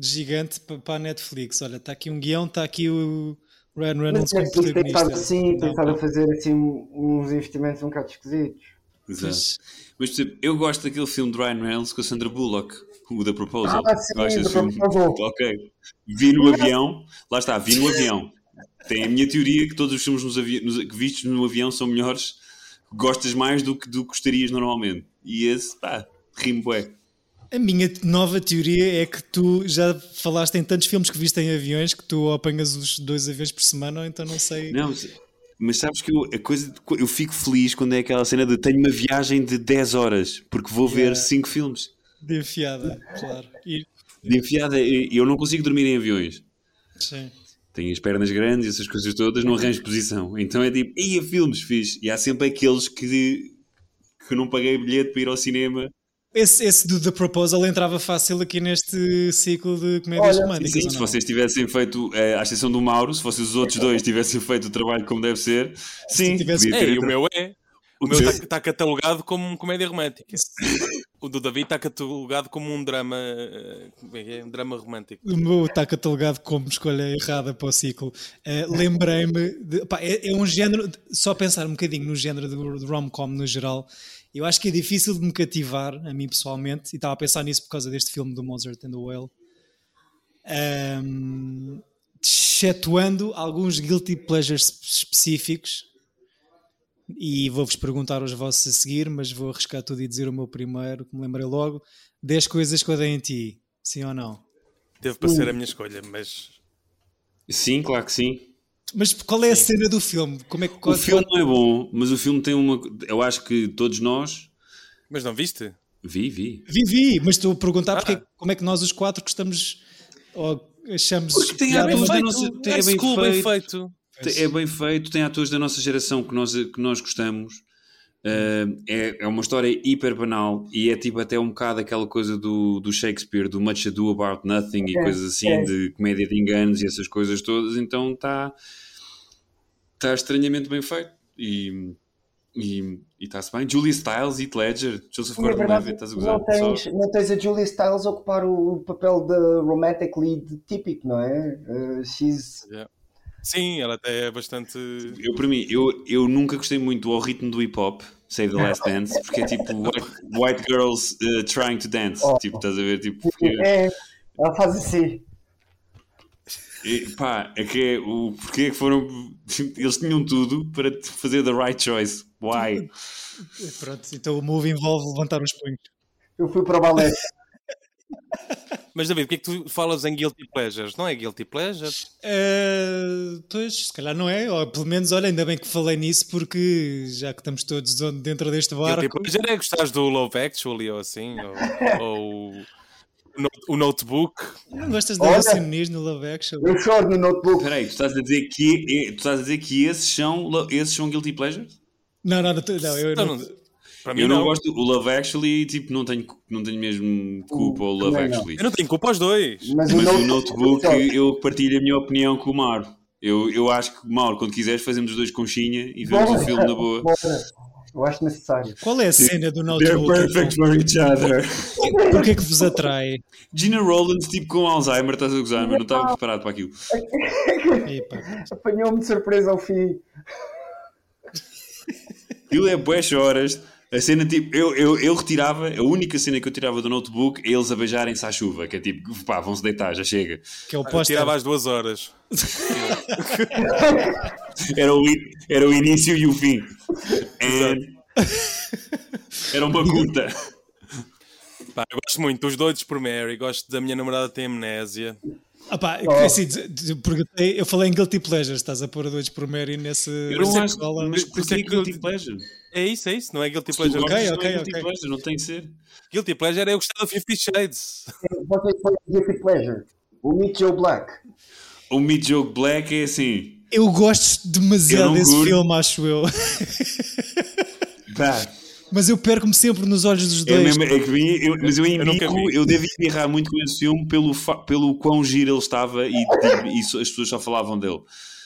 gigante para, para a Netflix. Olha, está aqui um guião, está aqui o Ryan Mas Reynolds como Netflix tem estado protagonista. assim, tem estado a fazer assim uns investimentos um bocado esquisitos. Exato. Mas- Mas, por exemplo, eu gosto daquele filme de Ryan Reynolds com a Sandra Bullock, o The Proposal. Ah, sim, Gosto The filme. Proposal. Ok. Vi no avião, lá está, vi no avião. Tem a minha teoria que todos os filmes nos avi- nos- que vistos no avião são melhores, gostas mais do que, do que gostarias normalmente. E esse, pá, rimo. A minha nova teoria é que tu já falaste em tantos filmes que viste em aviões que tu apanhas os dois aviões por semana, ou então não sei. Não, mas- sabes que eu, a coisa, eu fico feliz quando é aquela cena de tenho uma viagem de 10 horas, porque vou ver Yeah. 5 filmes. De enfiada, claro. E, De enfiada, e eu não consigo dormir em aviões. sim. Tenho as pernas grandes, essas coisas todas, não arranjo posição. Então é tipo, ia filmes fixe. E há sempre aqueles que, que não paguei bilhete para ir ao cinema. Esse, esse do The Proposal entrava fácil aqui neste ciclo de comédias Olha, românticas. Sim, se vocês tivessem feito, eh, à exceção do Mauro, se vocês os outros dois tivessem feito o trabalho como deve ser, sim, tivesse- podia ter É, e o meu é. O O meu está catalogado como comédia romântica. [laughs] O do David está catalogado como um drama. eh, Como é que é? Um drama romântico. O meu está catalogado como escolha errada para o ciclo. Eh, Lembrei-me. de- pá, é, é um género. Só pensar um bocadinho no género do rom-com no geral. Eu acho que é difícil de me cativar, a mim pessoalmente, e estava a pensar nisso por causa deste filme do Mozart and the Whale. Ahm, excetuando alguns guilty pleasures específicos, e vou-vos perguntar os vossos a seguir, mas vou arriscar tudo e dizer o meu primeiro, que me lembrei logo. 10 coisas que odeio em ti, sim ou não? Teve para ser a minha escolha, mas. Sim, claro que sim. Mas qual é a cena do filme? Como é que O filme não é bom, mas o filme tem uma. Eu acho que todos nós. Mas não viste? Vi, vi. Vivi, mas estou a perguntar porque, Ah. como é que nós os quatro gostamos ou achamos Porque tem piada, a ver mas- da nossa- tem- é bem school bem feito. feito. É bem feito, tem atores da nossa geração que nós, que nós gostamos. Uh, é, é uma história hiper banal e é tipo até um bocado aquela coisa do, do Shakespeare, do Much Ado About Nothing e É, coisas assim, é. de comédia de enganos e essas coisas todas. Então está tá estranhamente bem feito e e está-se bem. Julia Stiles, Heath Ledger, Joseph é Gordon-Levitt, estás a gozar? não tens, não tens a Julia Stiles a ocupar o papel de romantic lead típico, não é? Uh, she's... Sim, ela até é bastante. Eu, para mim, eu, eu nunca gostei muito ao ritmo do hip hop, Save the Last Dance, porque é tipo white, white girls uh, trying to dance. Oh. Tipo, estás a ver? Tipo, porque- É, ela faz assim. E, pá, é que é o porquê é que foram. Eles tinham tudo para fazer the right choice. Why? [laughs] Pronto, então o movie envolve levantar os punhos. Eu fui para o balé. [laughs] Mas David, o que é que tu falas em Guilty Pleasures? Não é Guilty Pleasure? Eh, pois, se calhar não é, ou pelo menos, olha, ainda bem que falei nisso, porque já que estamos todos dentro deste Guilty barco. Pleasure é gostares do Love Actually ou assim? Ou, ou o Note- o Notebook? Não gostas da Olha. No Love Actually? Eu choro no notebook. Espera aí, tu estás a dizer que, tu estás a dizer que esses, são, esses são guilty pleasures? Não, não, não, não, eu não. não- para mim Eu não, não. gosto. O Love Actually, tipo, não tenho, não tenho mesmo culpa ao Love também não. Actually. Eu não tenho culpa aos dois. Mas, Mas o o note- notebook, Só- eu partilho a minha opinião com o Mauro. Eu, eu acho que, Mauro, quando quiseres, fazemos os dois conchinha e vemos o filme na boa. Bora. Eu acho necessário. Qual é a cena do They're notebook? perfect for each other. Porquê é que vos atrai? Gina Rollins, tipo com Alzheimer, estás a gozar, mas não estava preparado para aquilo. Apanhou-me de surpresa ao fim. Aquilo é boas horas. A cena, tipo, eu, eu, eu retirava, a única cena que eu tirava do notebook é eles a beijarem-se à chuva, que é tipo, pá, vão-se deitar, já chega. que é o Eu póster. tirava às duas horas. [laughs] Era o, era o início e o fim. Era uma curta. Pá, eu gosto muito dos Doidos por Mary, gosto da minha namorada tem amnésia. Ah pá, Oh. assim, perguntei- eu falei em Guilty Pleasures, estás a pôr dois por Mary nesse. Eu não acho, escola. mas por isso porquê é guilty pleasure? É isso, é isso, não é Guilty Pleasure. Ok, gostas, não ok, é guilty ok. pleasure, não tem que ser. Guilty Pleasure é eu gostar do Fifty Shades. Vocês foi Guilty Pleasure. O Meet Joe Black. O Meet Joke Black é assim, Eu gosto demasiado desse curto. filme, acho eu. [laughs] pá, Mas eu perco-me sempre nos olhos dos É dois. mesmo, é que vi- eu- mas eu vi. eu devo embirrar muito com esse filme pelo, pelo quão giro ele estava e, e so- as pessoas só falavam dele.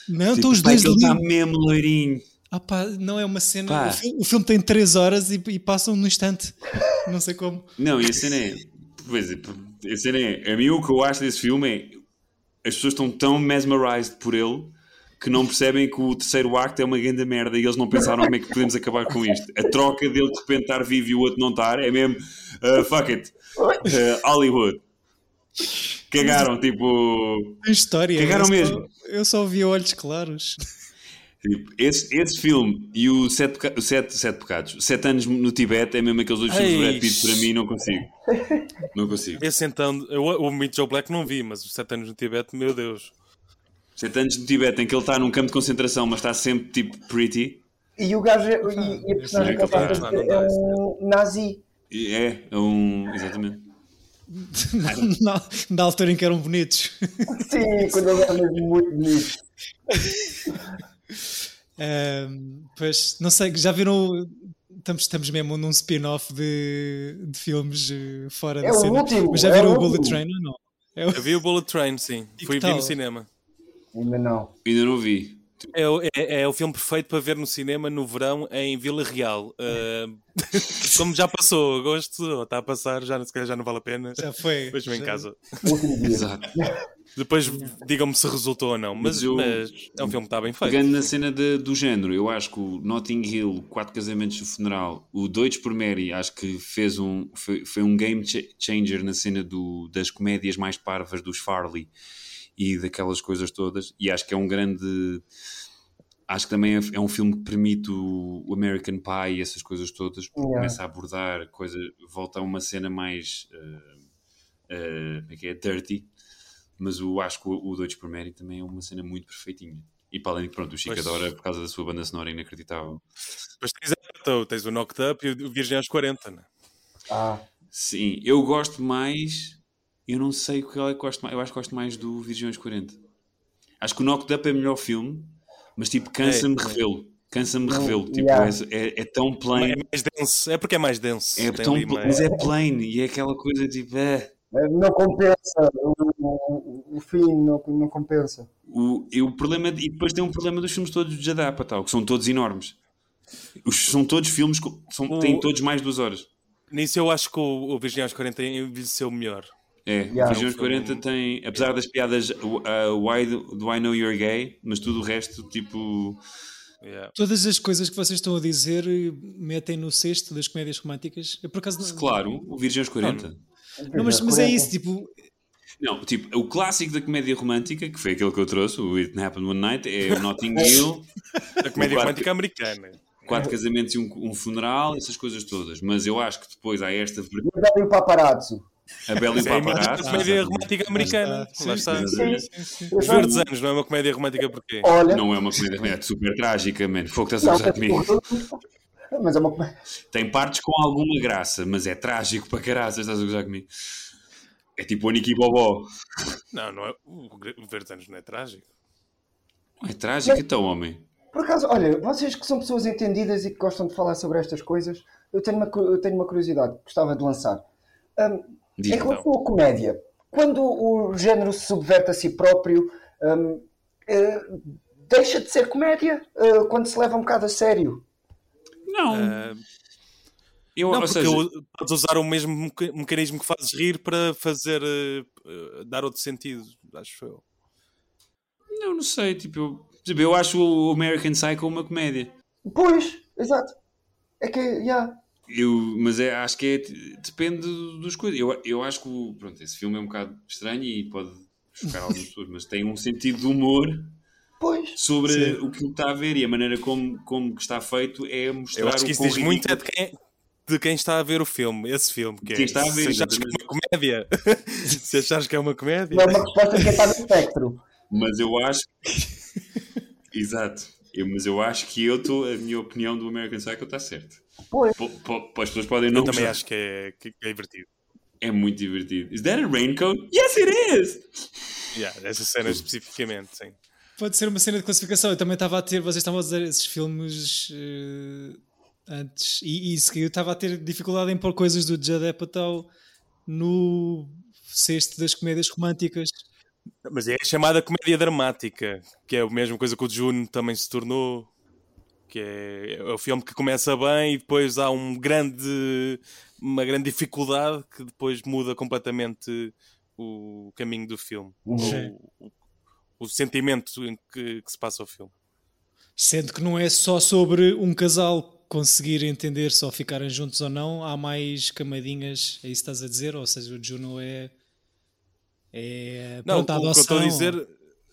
Não, Tipo, estão os dois que ele está ali. mesmo loirinho. Ah pá, não é uma cena. Pá. O filme, o filme tem 3 horas e, e passam num instante. [laughs] Não sei como. Não, e a cena é. Pois é, a cena é. A mim o que eu acho desse filme é. As pessoas estão tão mesmerized por ele que não percebem que o terceiro acto é uma grande merda e eles não pensaram como é que podemos acabar com isto. A troca dele de repente estar vivo e o outro não estar é mesmo. uh, fuck it. Uh, Hollywood. Cagaram, tipo. Tem história. Cagaram eu só- mesmo. eu só vi olhos claros. Tipo, esse, esse filme e o Sete, sete, sete Pecados, Sete Anos no Tibete, é mesmo aqueles dois filmes de Brad Pitt, para mim não consigo. Não consigo. Esse então, eu, o Meet Joe Black não vi, mas os 7 anos no Tibete, meu Deus. Sete Anos no Tibete, em que ele está num campo de concentração, mas está sempre tipo pretty. E o gajo, é- e, e a personagem que ele está a fazer é um nazi. E É, é um. Exatamente. [laughs] na, na altura em que eram bonitos. [laughs] Sim, quando ele era mesmo muito bonito. [laughs] Ahm, pois, não sei, já viram. Estamos, estamos mesmo num spin-off de, de filmes eh, fora É da o cena. último, Mas já é viram o o Bullet. Train ou não? É o- Eu vi o Bullet Train, sim. E Fui tal? no cinema. Ainda não. Ainda não vi. É, o- é- é o filme perfeito para ver no cinema no verão em Vila Real. Uh, [laughs] como já passou agosto, ou está a passar, já, se calhar já não vale a pena. Já foi. Vejo em Já- casa. Exato. [laughs] Depois digam-me se resultou ou não. Mas, Mas eu- mas é um filme que está bem feito. Pegando na cena de- do género, eu acho que o Notting Hill, Quatro Casamentos e o Funeral, o Deutsch por Mary, acho que fez um, foi, foi um game cha- changer na cena do, das comédias mais parvas dos Farley e daquelas coisas todas. E acho que é um grande. Acho que também é, é um filme que permite o, o American Pie e essas coisas todas, porque Yeah. começa a abordar coisa, volta a uma cena mais. eh, como é que é? Dirty. Mas eu acho que o, o Deutsch por Mary também é uma cena muito perfeitinha. E para além de que, pronto, o Chico Pois. adora por causa da sua banda sonora inacreditável. Depois tens, então, tens o Knocked Up e o Virgem aos 40. Né? Ah, Sim, eu gosto mais. Eu não sei o que é que gosto mais. Eu acho que gosto mais do Virgem aos 40. Acho que o Knocked Up é o melhor filme, mas tipo, cansa-me É, é. revê-lo. Cansa-me revê-lo. Tipo, yeah. é, é, é tão É plain. mais denso. É porque é mais denso. É tão, mas é plain e é aquela coisa tipo. É, não compensa. O, o, fim não, não compensa. o, e o problema, e depois tem um problema dos filmes todos de Jadapa, tal, que são todos enormes. Os, são todos filmes que são, O- têm todos mais de duas horas. Nisso eu acho que o, o Virgem aos 40 envelheceu melhor. É, Yeah. o Virgem aos 40 tem, apesar das piadas uh, Why do, do I Know You're Gay, mas tudo o resto, tipo. Yeah. Todas as coisas que vocês estão a dizer eh, metem no cesto das comédias românticas. Eu por acaso não. Claro, o Virgem aos 40. Não, mas, mas é isso, tipo, Não, tipo, o clássico da comédia romântica, que foi aquele que eu trouxe, o It Happened One Night, é o Notting [laughs] Hill, A comédia quatro- romântica americana. quatro casamentos e um, um funeral, essas coisas todas. Mas eu acho que depois há esta ver- E o Belo Paparazzo. a Bela e o é a imagem da Paparazzi. comédia romântica americana. Lá sim, está. Os Verdes Anos não é uma comédia romântica porquê? Olha, Não é uma comédia romântica, é super trágica, mano. Fogo, estás a gozar comigo. mas é uma Tem partes com alguma graça, mas é trágico para caraças, estás a gozar comigo. É tipo o Niki Bobó. Não, não é. O o Verdes Anos não é trágico. É trágico, então, homem. Por acaso, olha, vocês que são pessoas entendidas e que gostam de falar sobre estas coisas, eu tenho uma, eu tenho uma curiosidade que gostava de lançar. Hum, Diz, em relação à comédia, quando o género se subverte a si próprio, hum, eh, deixa de ser comédia eh, quando se leva um bocado a sério. Não. Ah, eu, não, ou porque seja, o- podes usar o mesmo meca- mecanismo que fazes rir para fazer. eh, dar outro sentido, acho eu. não, não sei. Tipo, eu, eu acho o American Psycho uma comédia. Pois, exato. É que, já. Eu, mas é, acho que é, depende dos coisas. Eu, eu acho que o- pronto, esse filme é um bocado estranho e pode chocar algumas [laughs] pessoas, mas tem um sentido de humor Pois. sobre o que está a ver e a maneira como, como que está feito é mostrar Eu acho que o isso diz muito é de quem, de quem está a ver o filme, esse filme. Que Quem é, está a ver, se achares que é uma comédia, [laughs] se achares que é uma comédia, Não é uma resposta de quem está no espectro. Mas eu acho. Exato. Eu- mas eu acho que eu estou. A minha opinião do American Psycho está certa. Pois. Po- po- po- as pessoas podem não eu também gostar. acho que é, que é divertido. É muito divertido. Is that a raincoat? Yes, it is! Yeah, essa cena especificamente, sim. pode ser uma cena de classificação. Eu também estava a ter, vocês estavam a dizer esses filmes eh, antes, e, e isso que eu estava a ter dificuldade em pôr coisas do Judd Apatow no cesto das comédias românticas. Mas é a chamada comédia dramática, que é a mesma coisa que o Juno também se tornou. Que é, é o filme que começa bem e depois há um grande, uma grande dificuldade que depois muda completamente o caminho do filme. Sim. O, o, o sentimento em que, que se passa o filme. Sendo que não é só sobre um casal conseguir entender se ou ficarem juntos ou não, há mais camadinhas, é isso que estás a dizer? Ou seja, o Juno é. É. Não, pronto, o que eu estou a dizer,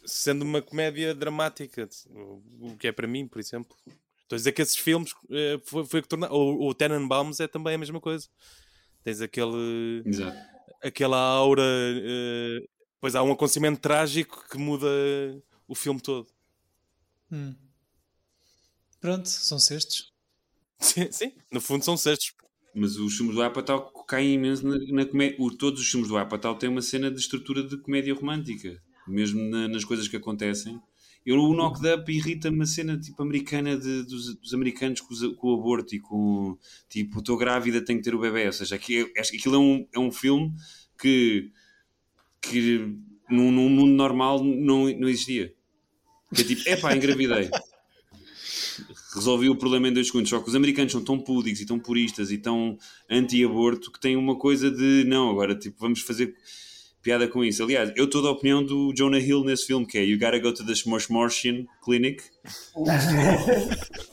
sendo uma comédia dramática, o, que é para mim, por exemplo. Estou a dizer que esses filmes eh, foi, foi que tornaram. O, o Tenenbaums é também a mesma coisa. Tens aquele, Exato. aquela aura. eh, depois há um acontecimento trágico que muda o filme todo. Hum. Pronto, são cestos. Sim, sim, no fundo são cestos. Mas os filmes do Apatow caem imenso na, na comédia. Todos os filmes do Apatow têm uma cena de estrutura de comédia romântica. Mesmo na- nas coisas que acontecem. Eu, o Knocked Up irrita-me a cena tipo americana de- dos, dos americanos com, os- com o aborto e com tipo, estou grávida, tenho que ter o bebê. Ou seja, aqui, acho que aquilo é um, é um filme que, que num, num mundo normal não, não existia. Que é tipo, epá, engravidei. Resolvi o problema em dois segundos. Só que os americanos são tão púdicos e tão puristas e tão anti-aborto que têm uma coisa de não, agora tipo, vamos fazer piada com isso. Aliás, eu estou da opinião do Jonah Hill nesse filme, que é You Gotta Go to the Smoshmortian Clinic.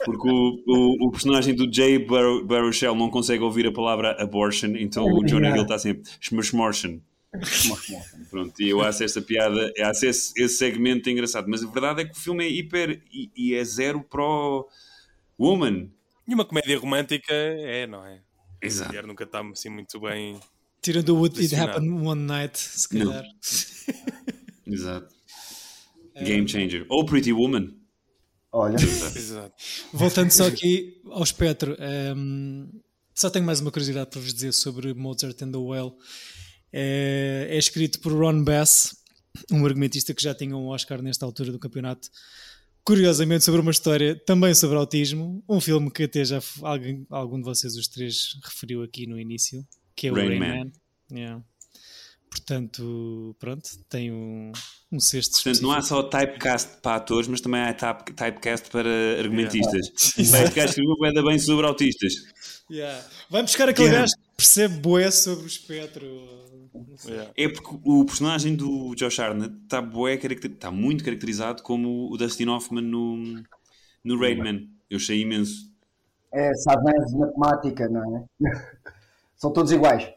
Porque o, o, o personagem do Jay Bar Baruchel não consegue ouvir a palavra abortion, então o Jonah Hill está sempre Smoshmortian. Pronto, e eu acho esta piada, acho esse, esse segmento engraçado, mas a verdade é que o filme é hiper e, e é zero pro woman. E uma comédia romântica é, não é? Exato. A mulher nunca está assim muito bem. Tirando o It Posicionado. Happen One Night, se calhar. [laughs] Exato. Game changer. Ou Pretty Woman. Olha, Exato. Voltando só aqui ao espectro, ehm, só tenho mais uma curiosidade para vos dizer sobre Mozart and the Whale. É, é escrito por Ron Bass, um argumentista que já tinha um Oscar nesta altura do campeonato. Curiosamente, sobre uma história também sobre autismo, um filme que até já alguém, algum de vocês, os três, referiu aqui no início, que é o Rain Rain, Man. Man. Yeah. Portanto, pronto, tem um, um cesto Portanto, não há específico. só typecast para atores, mas também há type- typecast para argumentistas. Este gajo escreveu bué bem sobre autistas. Yeah. Vai buscar aquele Yeah. gajo que percebe bué sobre o espectro. Não. Yeah. É porque o personagem do Josh Hartnett está bué está muito caracterizado como o Dustin Hoffman no, no Rain Man. Eu achei imenso. é, sabe mais de matemática, não é? [laughs] São todos iguais.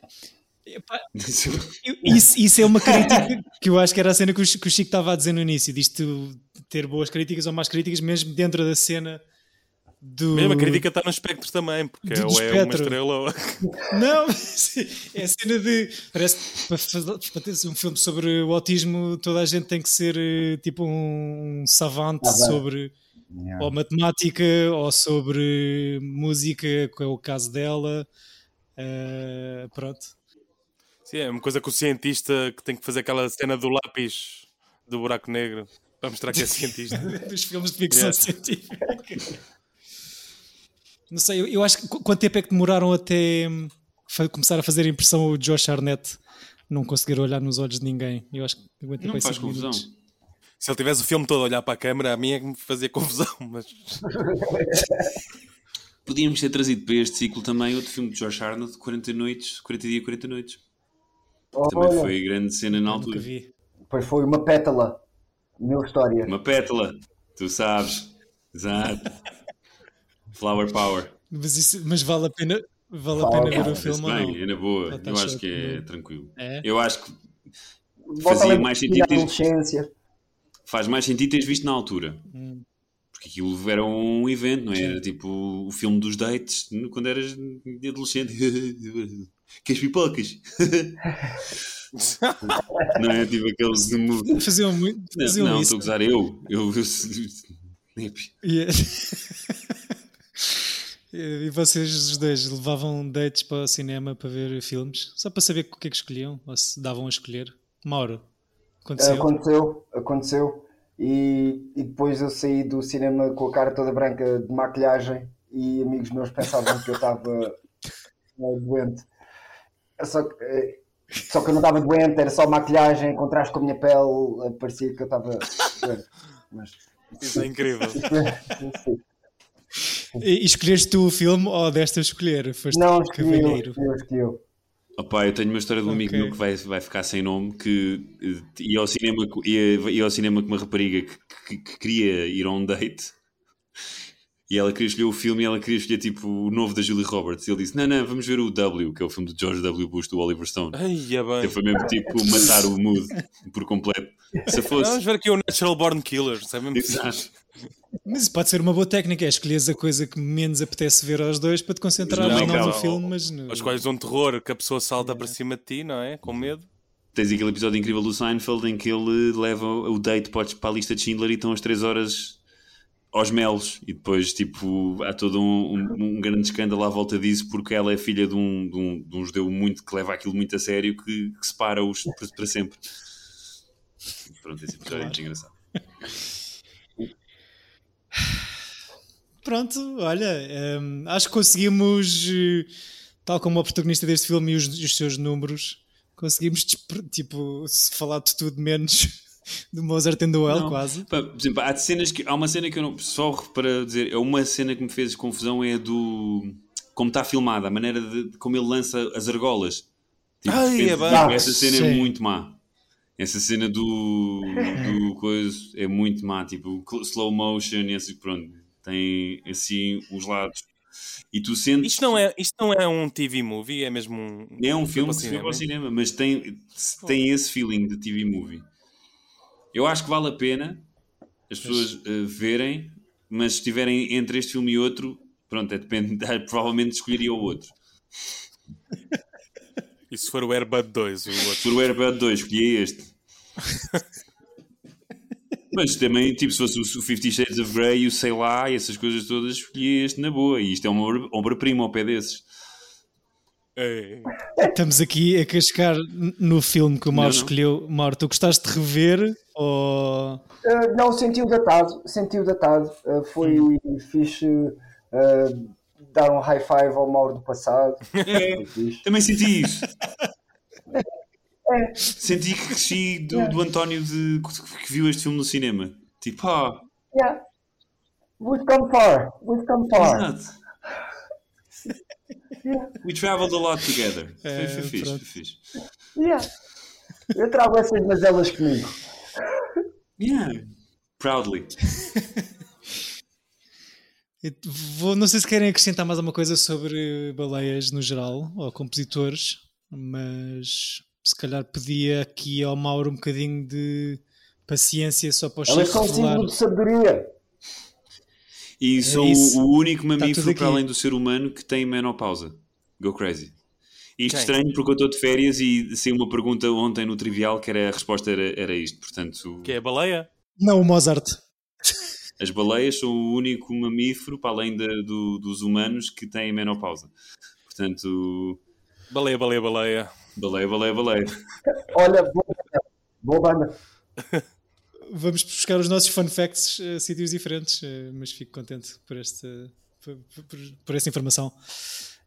Epá, [laughs] Isso, isso é uma crítica que eu acho que era a cena que o, Chi- que o Chico estava a dizer no início, disto ter boas críticas ou más críticas, mesmo dentro da cena do. Mesmo a crítica está no espectro também, porque Do- do ou é uma espectro. estrela ou. [laughs] Não, é a cena de. Parece que para, ter um filme sobre o autismo, toda a gente tem que ser eh, tipo um savante Savant. sobre Yeah. ou matemática ou sobre música, que é o caso dela. Eh, pronto. Sim, é uma coisa que o cientista que tem que fazer aquela cena do lápis do buraco negro para mostrar que é cientista. [laughs] dos filmes de ficção Yeah. científica. Não sei, eu, eu acho que qu- quanto tempo é que demoraram até hum, começar a fazer impressão o Josh Arnett não conseguir olhar nos olhos de ninguém. Eu acho que aguenta Não para faz confusão. minutos. Se ele tivesse o filme todo a olhar para a câmera, a mim é que me fazia confusão, mas Podíamos ter trazido para este ciclo também outro filme de Josh Hartnett, 40 noites, 40 dias, 40 noites. Também Olha, foi grande cena na altura. vi. Pois foi uma pétala. Mil histórias. Uma pétala, tu sabes. Exato. [laughs] Flower Power. Mas, isso- mas vale a pena, vale a pena ver o filme ou bem, não? é na boa. Ou tá Eu acho que é tranquilo. É? Eu acho que Volta fazia mais sentido adolescência. faz mais sentido teres visto na altura. Hum. Porque aquilo era um evento, não é? Era tipo o filme dos dates quando eras adolescente. [laughs] Queres pipocas? [laughs] não é tipo aqueles Faziam muito. Não, Faziam não, estou a gozar eu. eu. [laughs] E, e vocês os dois levavam dates para o cinema para ver filmes? Só para saber o que é que escolhiam? Ou se davam a escolher? Mauro, aconteceu? Aconteceu, aconteceu. E, e depois eu saí do cinema com a cara toda branca de maquilhagem e amigos meus pensavam que eu estava [laughs] doente. Só que, eh, só que eu não estava doente, era só maquilhagem, em contraste com a minha pele, eh, parecia que eu estava doente. Mas, isso é incrível. [laughs] E, escolheste tu o filme ou deste a escolher? Foste Não, escolhi eu, escolhi eu. Opa, eu tenho uma história de um amigo Ok. meu que vai, vai ficar sem nome que eh, ia ao cinema, ia, ia ao cinema com uma rapariga que, que- que queria ir a um date e ela queria escolher o filme e ela queria escolher tipo o novo da Julie Roberts. E ele disse: Não, não, vamos ver o W, que é o filme de George W. Bush do Oliver Stone. Ai, é Então bem. foi mesmo tipo matar o mood por completo. Se fosse. Vamos ver aqui o Natural Born Killer, sabe mesmo? Exato. Mas isso pode ser uma boa técnica, é escolheres a coisa que menos apetece ver aos dois para te concentrar Não, não, aquela- no filme, mas no... As coisas de um terror que a pessoa salta para cima de ti, não é? Com medo. Tens aquele episódio incrível do Seinfeld em que ele leva o date para para a lista de Schindler e estão às 3 horas aos melos e depois tipo há todo um, um- um grande escândalo à volta disso porque ela é filha de um, de um, de um judeu muito que leva aquilo muito a sério que, que separa-os para, para sempre. Pronto, esse episódio é muito engraçado. Pronto, olha, hum, acho que conseguimos, tal como o protagonista deste filme e os, os seus números, conseguimos tipo, falar de tudo menos do Mozart and the Well, Não. quase. Por exemplo, há cenas que. Há uma cena que eu não. Só para dizer, é uma cena que me fez confusão é do. Como está filmada, a maneira de, de como ele lança as argolas. Tipo, Ai, repente, é tipo, essa cena é Sim. muito má. Essa cena do. do [laughs] coisa é muito má. Tipo, slow motion e assim, pronto. Tem assim os lados. E tu sentes. Isto não, é, isto não é um TV movie, é mesmo um. É um filme para que se vê para o cinema. cinema, mas tem, tem esse feeling de TV movie. Eu acho que vale a pena as pessoas eh, verem, mas se estiverem entre este filme e outro, pronto, é depende, [laughs] provavelmente escolheria o outro. [laughs] E se for o Airbud 2, o Se outro. for o Airbud 2, escolhi este. [laughs] mas também, tipo, se fosse o Fifty Shades of Grey e o Sei Lá e essas coisas todas, escolhi este na boa. E isto é uma obra- obra-prima ao pé desses. É. Estamos aqui a cascar no filme que o Mauro Não, não. escolheu. Mauro, tu gostaste de rever ou. Uh, não, senti-o datado, senti-o datado. Uh, foi fixe uh, dar um high five ao Mauro do passado. É, também senti isso. [laughs] Senti que cresci do, do António de, que viu este filme no cinema. Tipo, ah, Yeah. We've come far. We've come far. exato. We traveled a lot together. Foi, É, foi fixe, pronto. foi fixe. Yeah. Eu trago essas mazelas comigo. Yeah. Proudly. [laughs] Vou, não sei se querem acrescentar mais alguma coisa sobre baleias no geral, ou compositores, mas se calhar pedia aqui ao Mauro um bocadinho de paciência só para o Elas são revelar. símbolo de sabedoria. E sou É isso. o único tudo mamífero, para além do ser humano, que tem menopausa. Go crazy. Isto Quem? estranho porque eu estou de férias e saiu uma pergunta ontem no Trivial que era, a resposta era, era isto. Portanto, Que é a baleia? Não, o Mozart. as baleias são o único mamífero, para além da- do- dos humanos, que tem menopausa. Portanto, Baleia, baleia, baleia. baleia, baleia, baleia. Olha, boa banda. Boa banda. [laughs] Vamos buscar os nossos fun facts a sítios diferentes, eh, mas fico contente por, esta, por, por- por essa informação.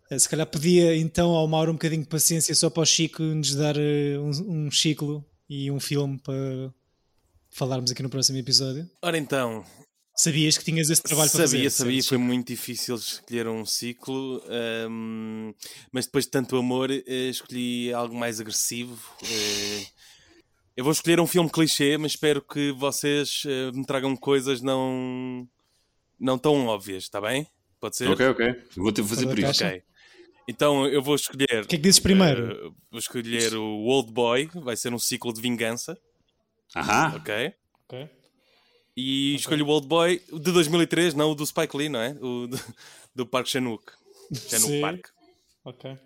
Eh, Se calhar pedia então ao Mauro um bocadinho de paciência só para o Chico nos dar eh, um, um ciclo e um filme para falarmos aqui no próximo episódio. Ora então, Sabias que tinhas esse trabalho para sabia, fazer? sabia, certo, foi muito difícil escolher um ciclo, hum, mas depois de tanto amor, eh, escolhi algo mais agressivo. eh. Eu vou escolher um filme clichê, mas espero que vocês eh, me tragam coisas não, não tão óbvias, está bem? Pode ser? Ok, ok. Vou ter que fazer por isso. caixa. Ok. Então eu vou escolher. O que é que dizes primeiro? eh, vou escolher o Old Boy, vai ser um ciclo de vingança, Ahá. ok? Ok. E escolho o Old Boy de 2003, não o do Spike Lee, não é? O do, do Chan-wook. Chan-wook Sim. Park. Ok.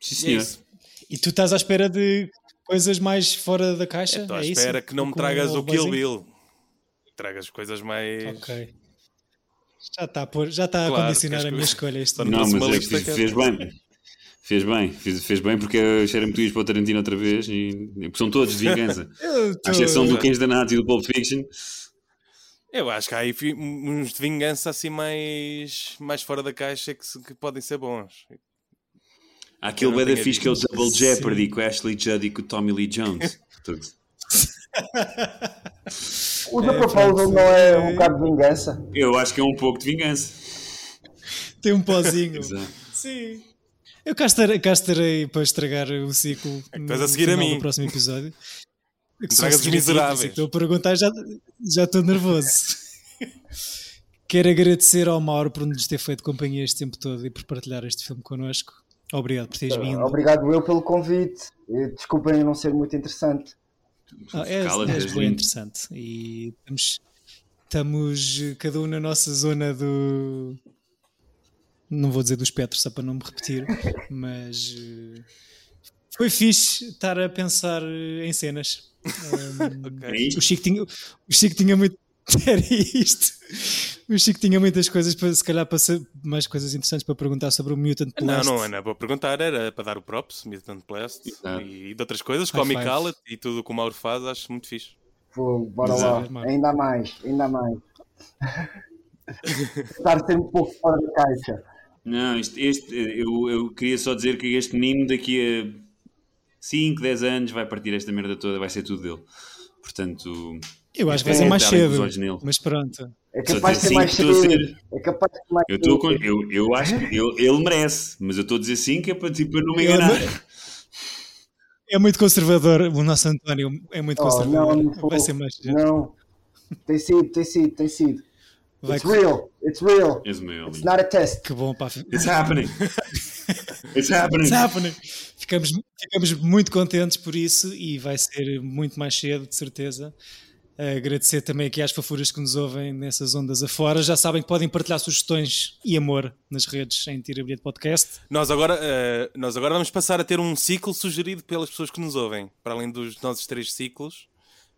Sim, é senhor. isso. E tu estás à espera de coisas mais fora da caixa? Estou à é isso? espera que não me tragas o Kill? Bill. Tragas coisas mais. Ok. Já está a, pôr- já está a Claro, condicionar queres a que- minha escolha. Este momento. Não, mas é, que- fez bem. Fez bem, fez, fez bem porque cheira-me tu ires para o Tarantino outra vez e porque são todos de vingança. [laughs] Eu À exceção do Cães da Nath e do Pulp Fiction. Eu acho que há aí uns de vingança assim mais, mais fora da caixa que, se- que podem ser bons. Há aquele Eu não bem da tenho fixe que é o. Double. Jeopardy com a Ashley Judd e com o Tommy Lee Jones. [laughs] O The É, Proposal não é um bocado de vingança. eu acho que é um pouco de vingança. Tem um pozinho. [laughs] Sim. Eu cá estarei, cá estarei para estragar o ciclo É estás a no seguir a mim. do próximo episódio. [laughs] Que sou tragas os seguir a ti, miseráveis. é Estou a perguntar, já, já estou nervoso. Quero agradecer ao Mauro por nos ter feito companhia este tempo todo e por partilhar este filme connosco. Obrigado por teres vindo. Obrigado eu pelo convite. Eh, Desculpem eu não ser muito interessante. Ah, és, Cala-te, és bem interessante. E estamos, estamos eh, cada um na nossa zona do. Não vou dizer do espectro, só para não me repetir, [laughs] mas eh, foi fixe estar a pensar eh, em cenas. Um, É isto? o, Chico tinha, o Chico tinha muito. [laughs] Era isto. O Chico tinha muitas coisas para, se calhar, para ser mais coisas interessantes para perguntar sobre o Mutant Não, Blast. não era para perguntar, era para dar o props, Mutant Blast Exato. e de outras coisas, Comic. Outlet e tudo o que o Mauro faz, acho muito fixe. Vou, bora Exato. lá. Ainda mais, ainda mais. [laughs] Estar sempre um pouco fora da caixa. Não, este, este, eu, eu queria só dizer que este menino daqui a 5, 10 anos vai partir esta merda toda, vai ser tudo dele. Portanto, Eu acho que É, vai ser mais cedo. Mas pronto. É Só capaz de ser mais cedo. ser- É capaz de ser mais eu, cedo. eu, eu acho que eu- ele merece, mas eu estou a dizer sim que é para, tipo, para não me Eu enganar. É muito conservador, o nosso António é muito Oh, conservador. não, não, vai ser mais cedo. Não. Tem sido, tem sido, tem sido. Vai It's real. It's real. És meu It's not a test. Que bom, pá. It's happening. [laughs] It's happening. It's happening. Ficamos, ficamos muito contentes por isso e vai ser muito mais cedo, de certeza. Agradecer também aqui às fafuras que nos ouvem nessas ondas afora. Já sabem que podem partilhar sugestões e amor nas redes em Tira Bilhete Podcast. Nós agora, eh, nós agora vamos passar a ter um ciclo sugerido pelas pessoas que nos ouvem. Para além dos nossos três ciclos,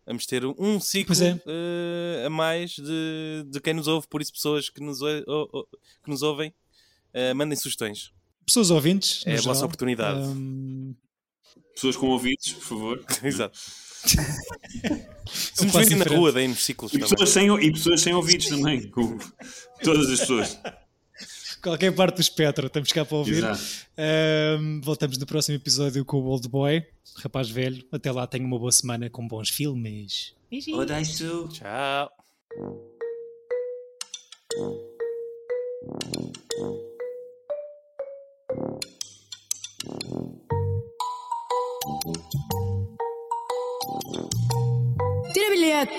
vamos ter um ciclo é. eh, a mais de, de quem nos ouve. Por isso, pessoas que nos, ou- ou- que nos ouvem, eh, mandem sugestões. Pessoas ouvintes. É a vossa geral. oportunidade. Ahm, Pessoas com ouvidos, por favor. [laughs] Exato. [laughs] Se Um nos virem na rua, deem-nos ciclos E também. pessoas, sem, e pessoas sem ouvidos também. Com todas as pessoas. Qualquer parte do espectro, estamos cá para ouvir. Ahm, voltamos no próximo episódio com o Old Boy, rapaz velho. Até lá, tenha uma boa semana com bons filmes. Odaisu. Tchau. Tira bilhete.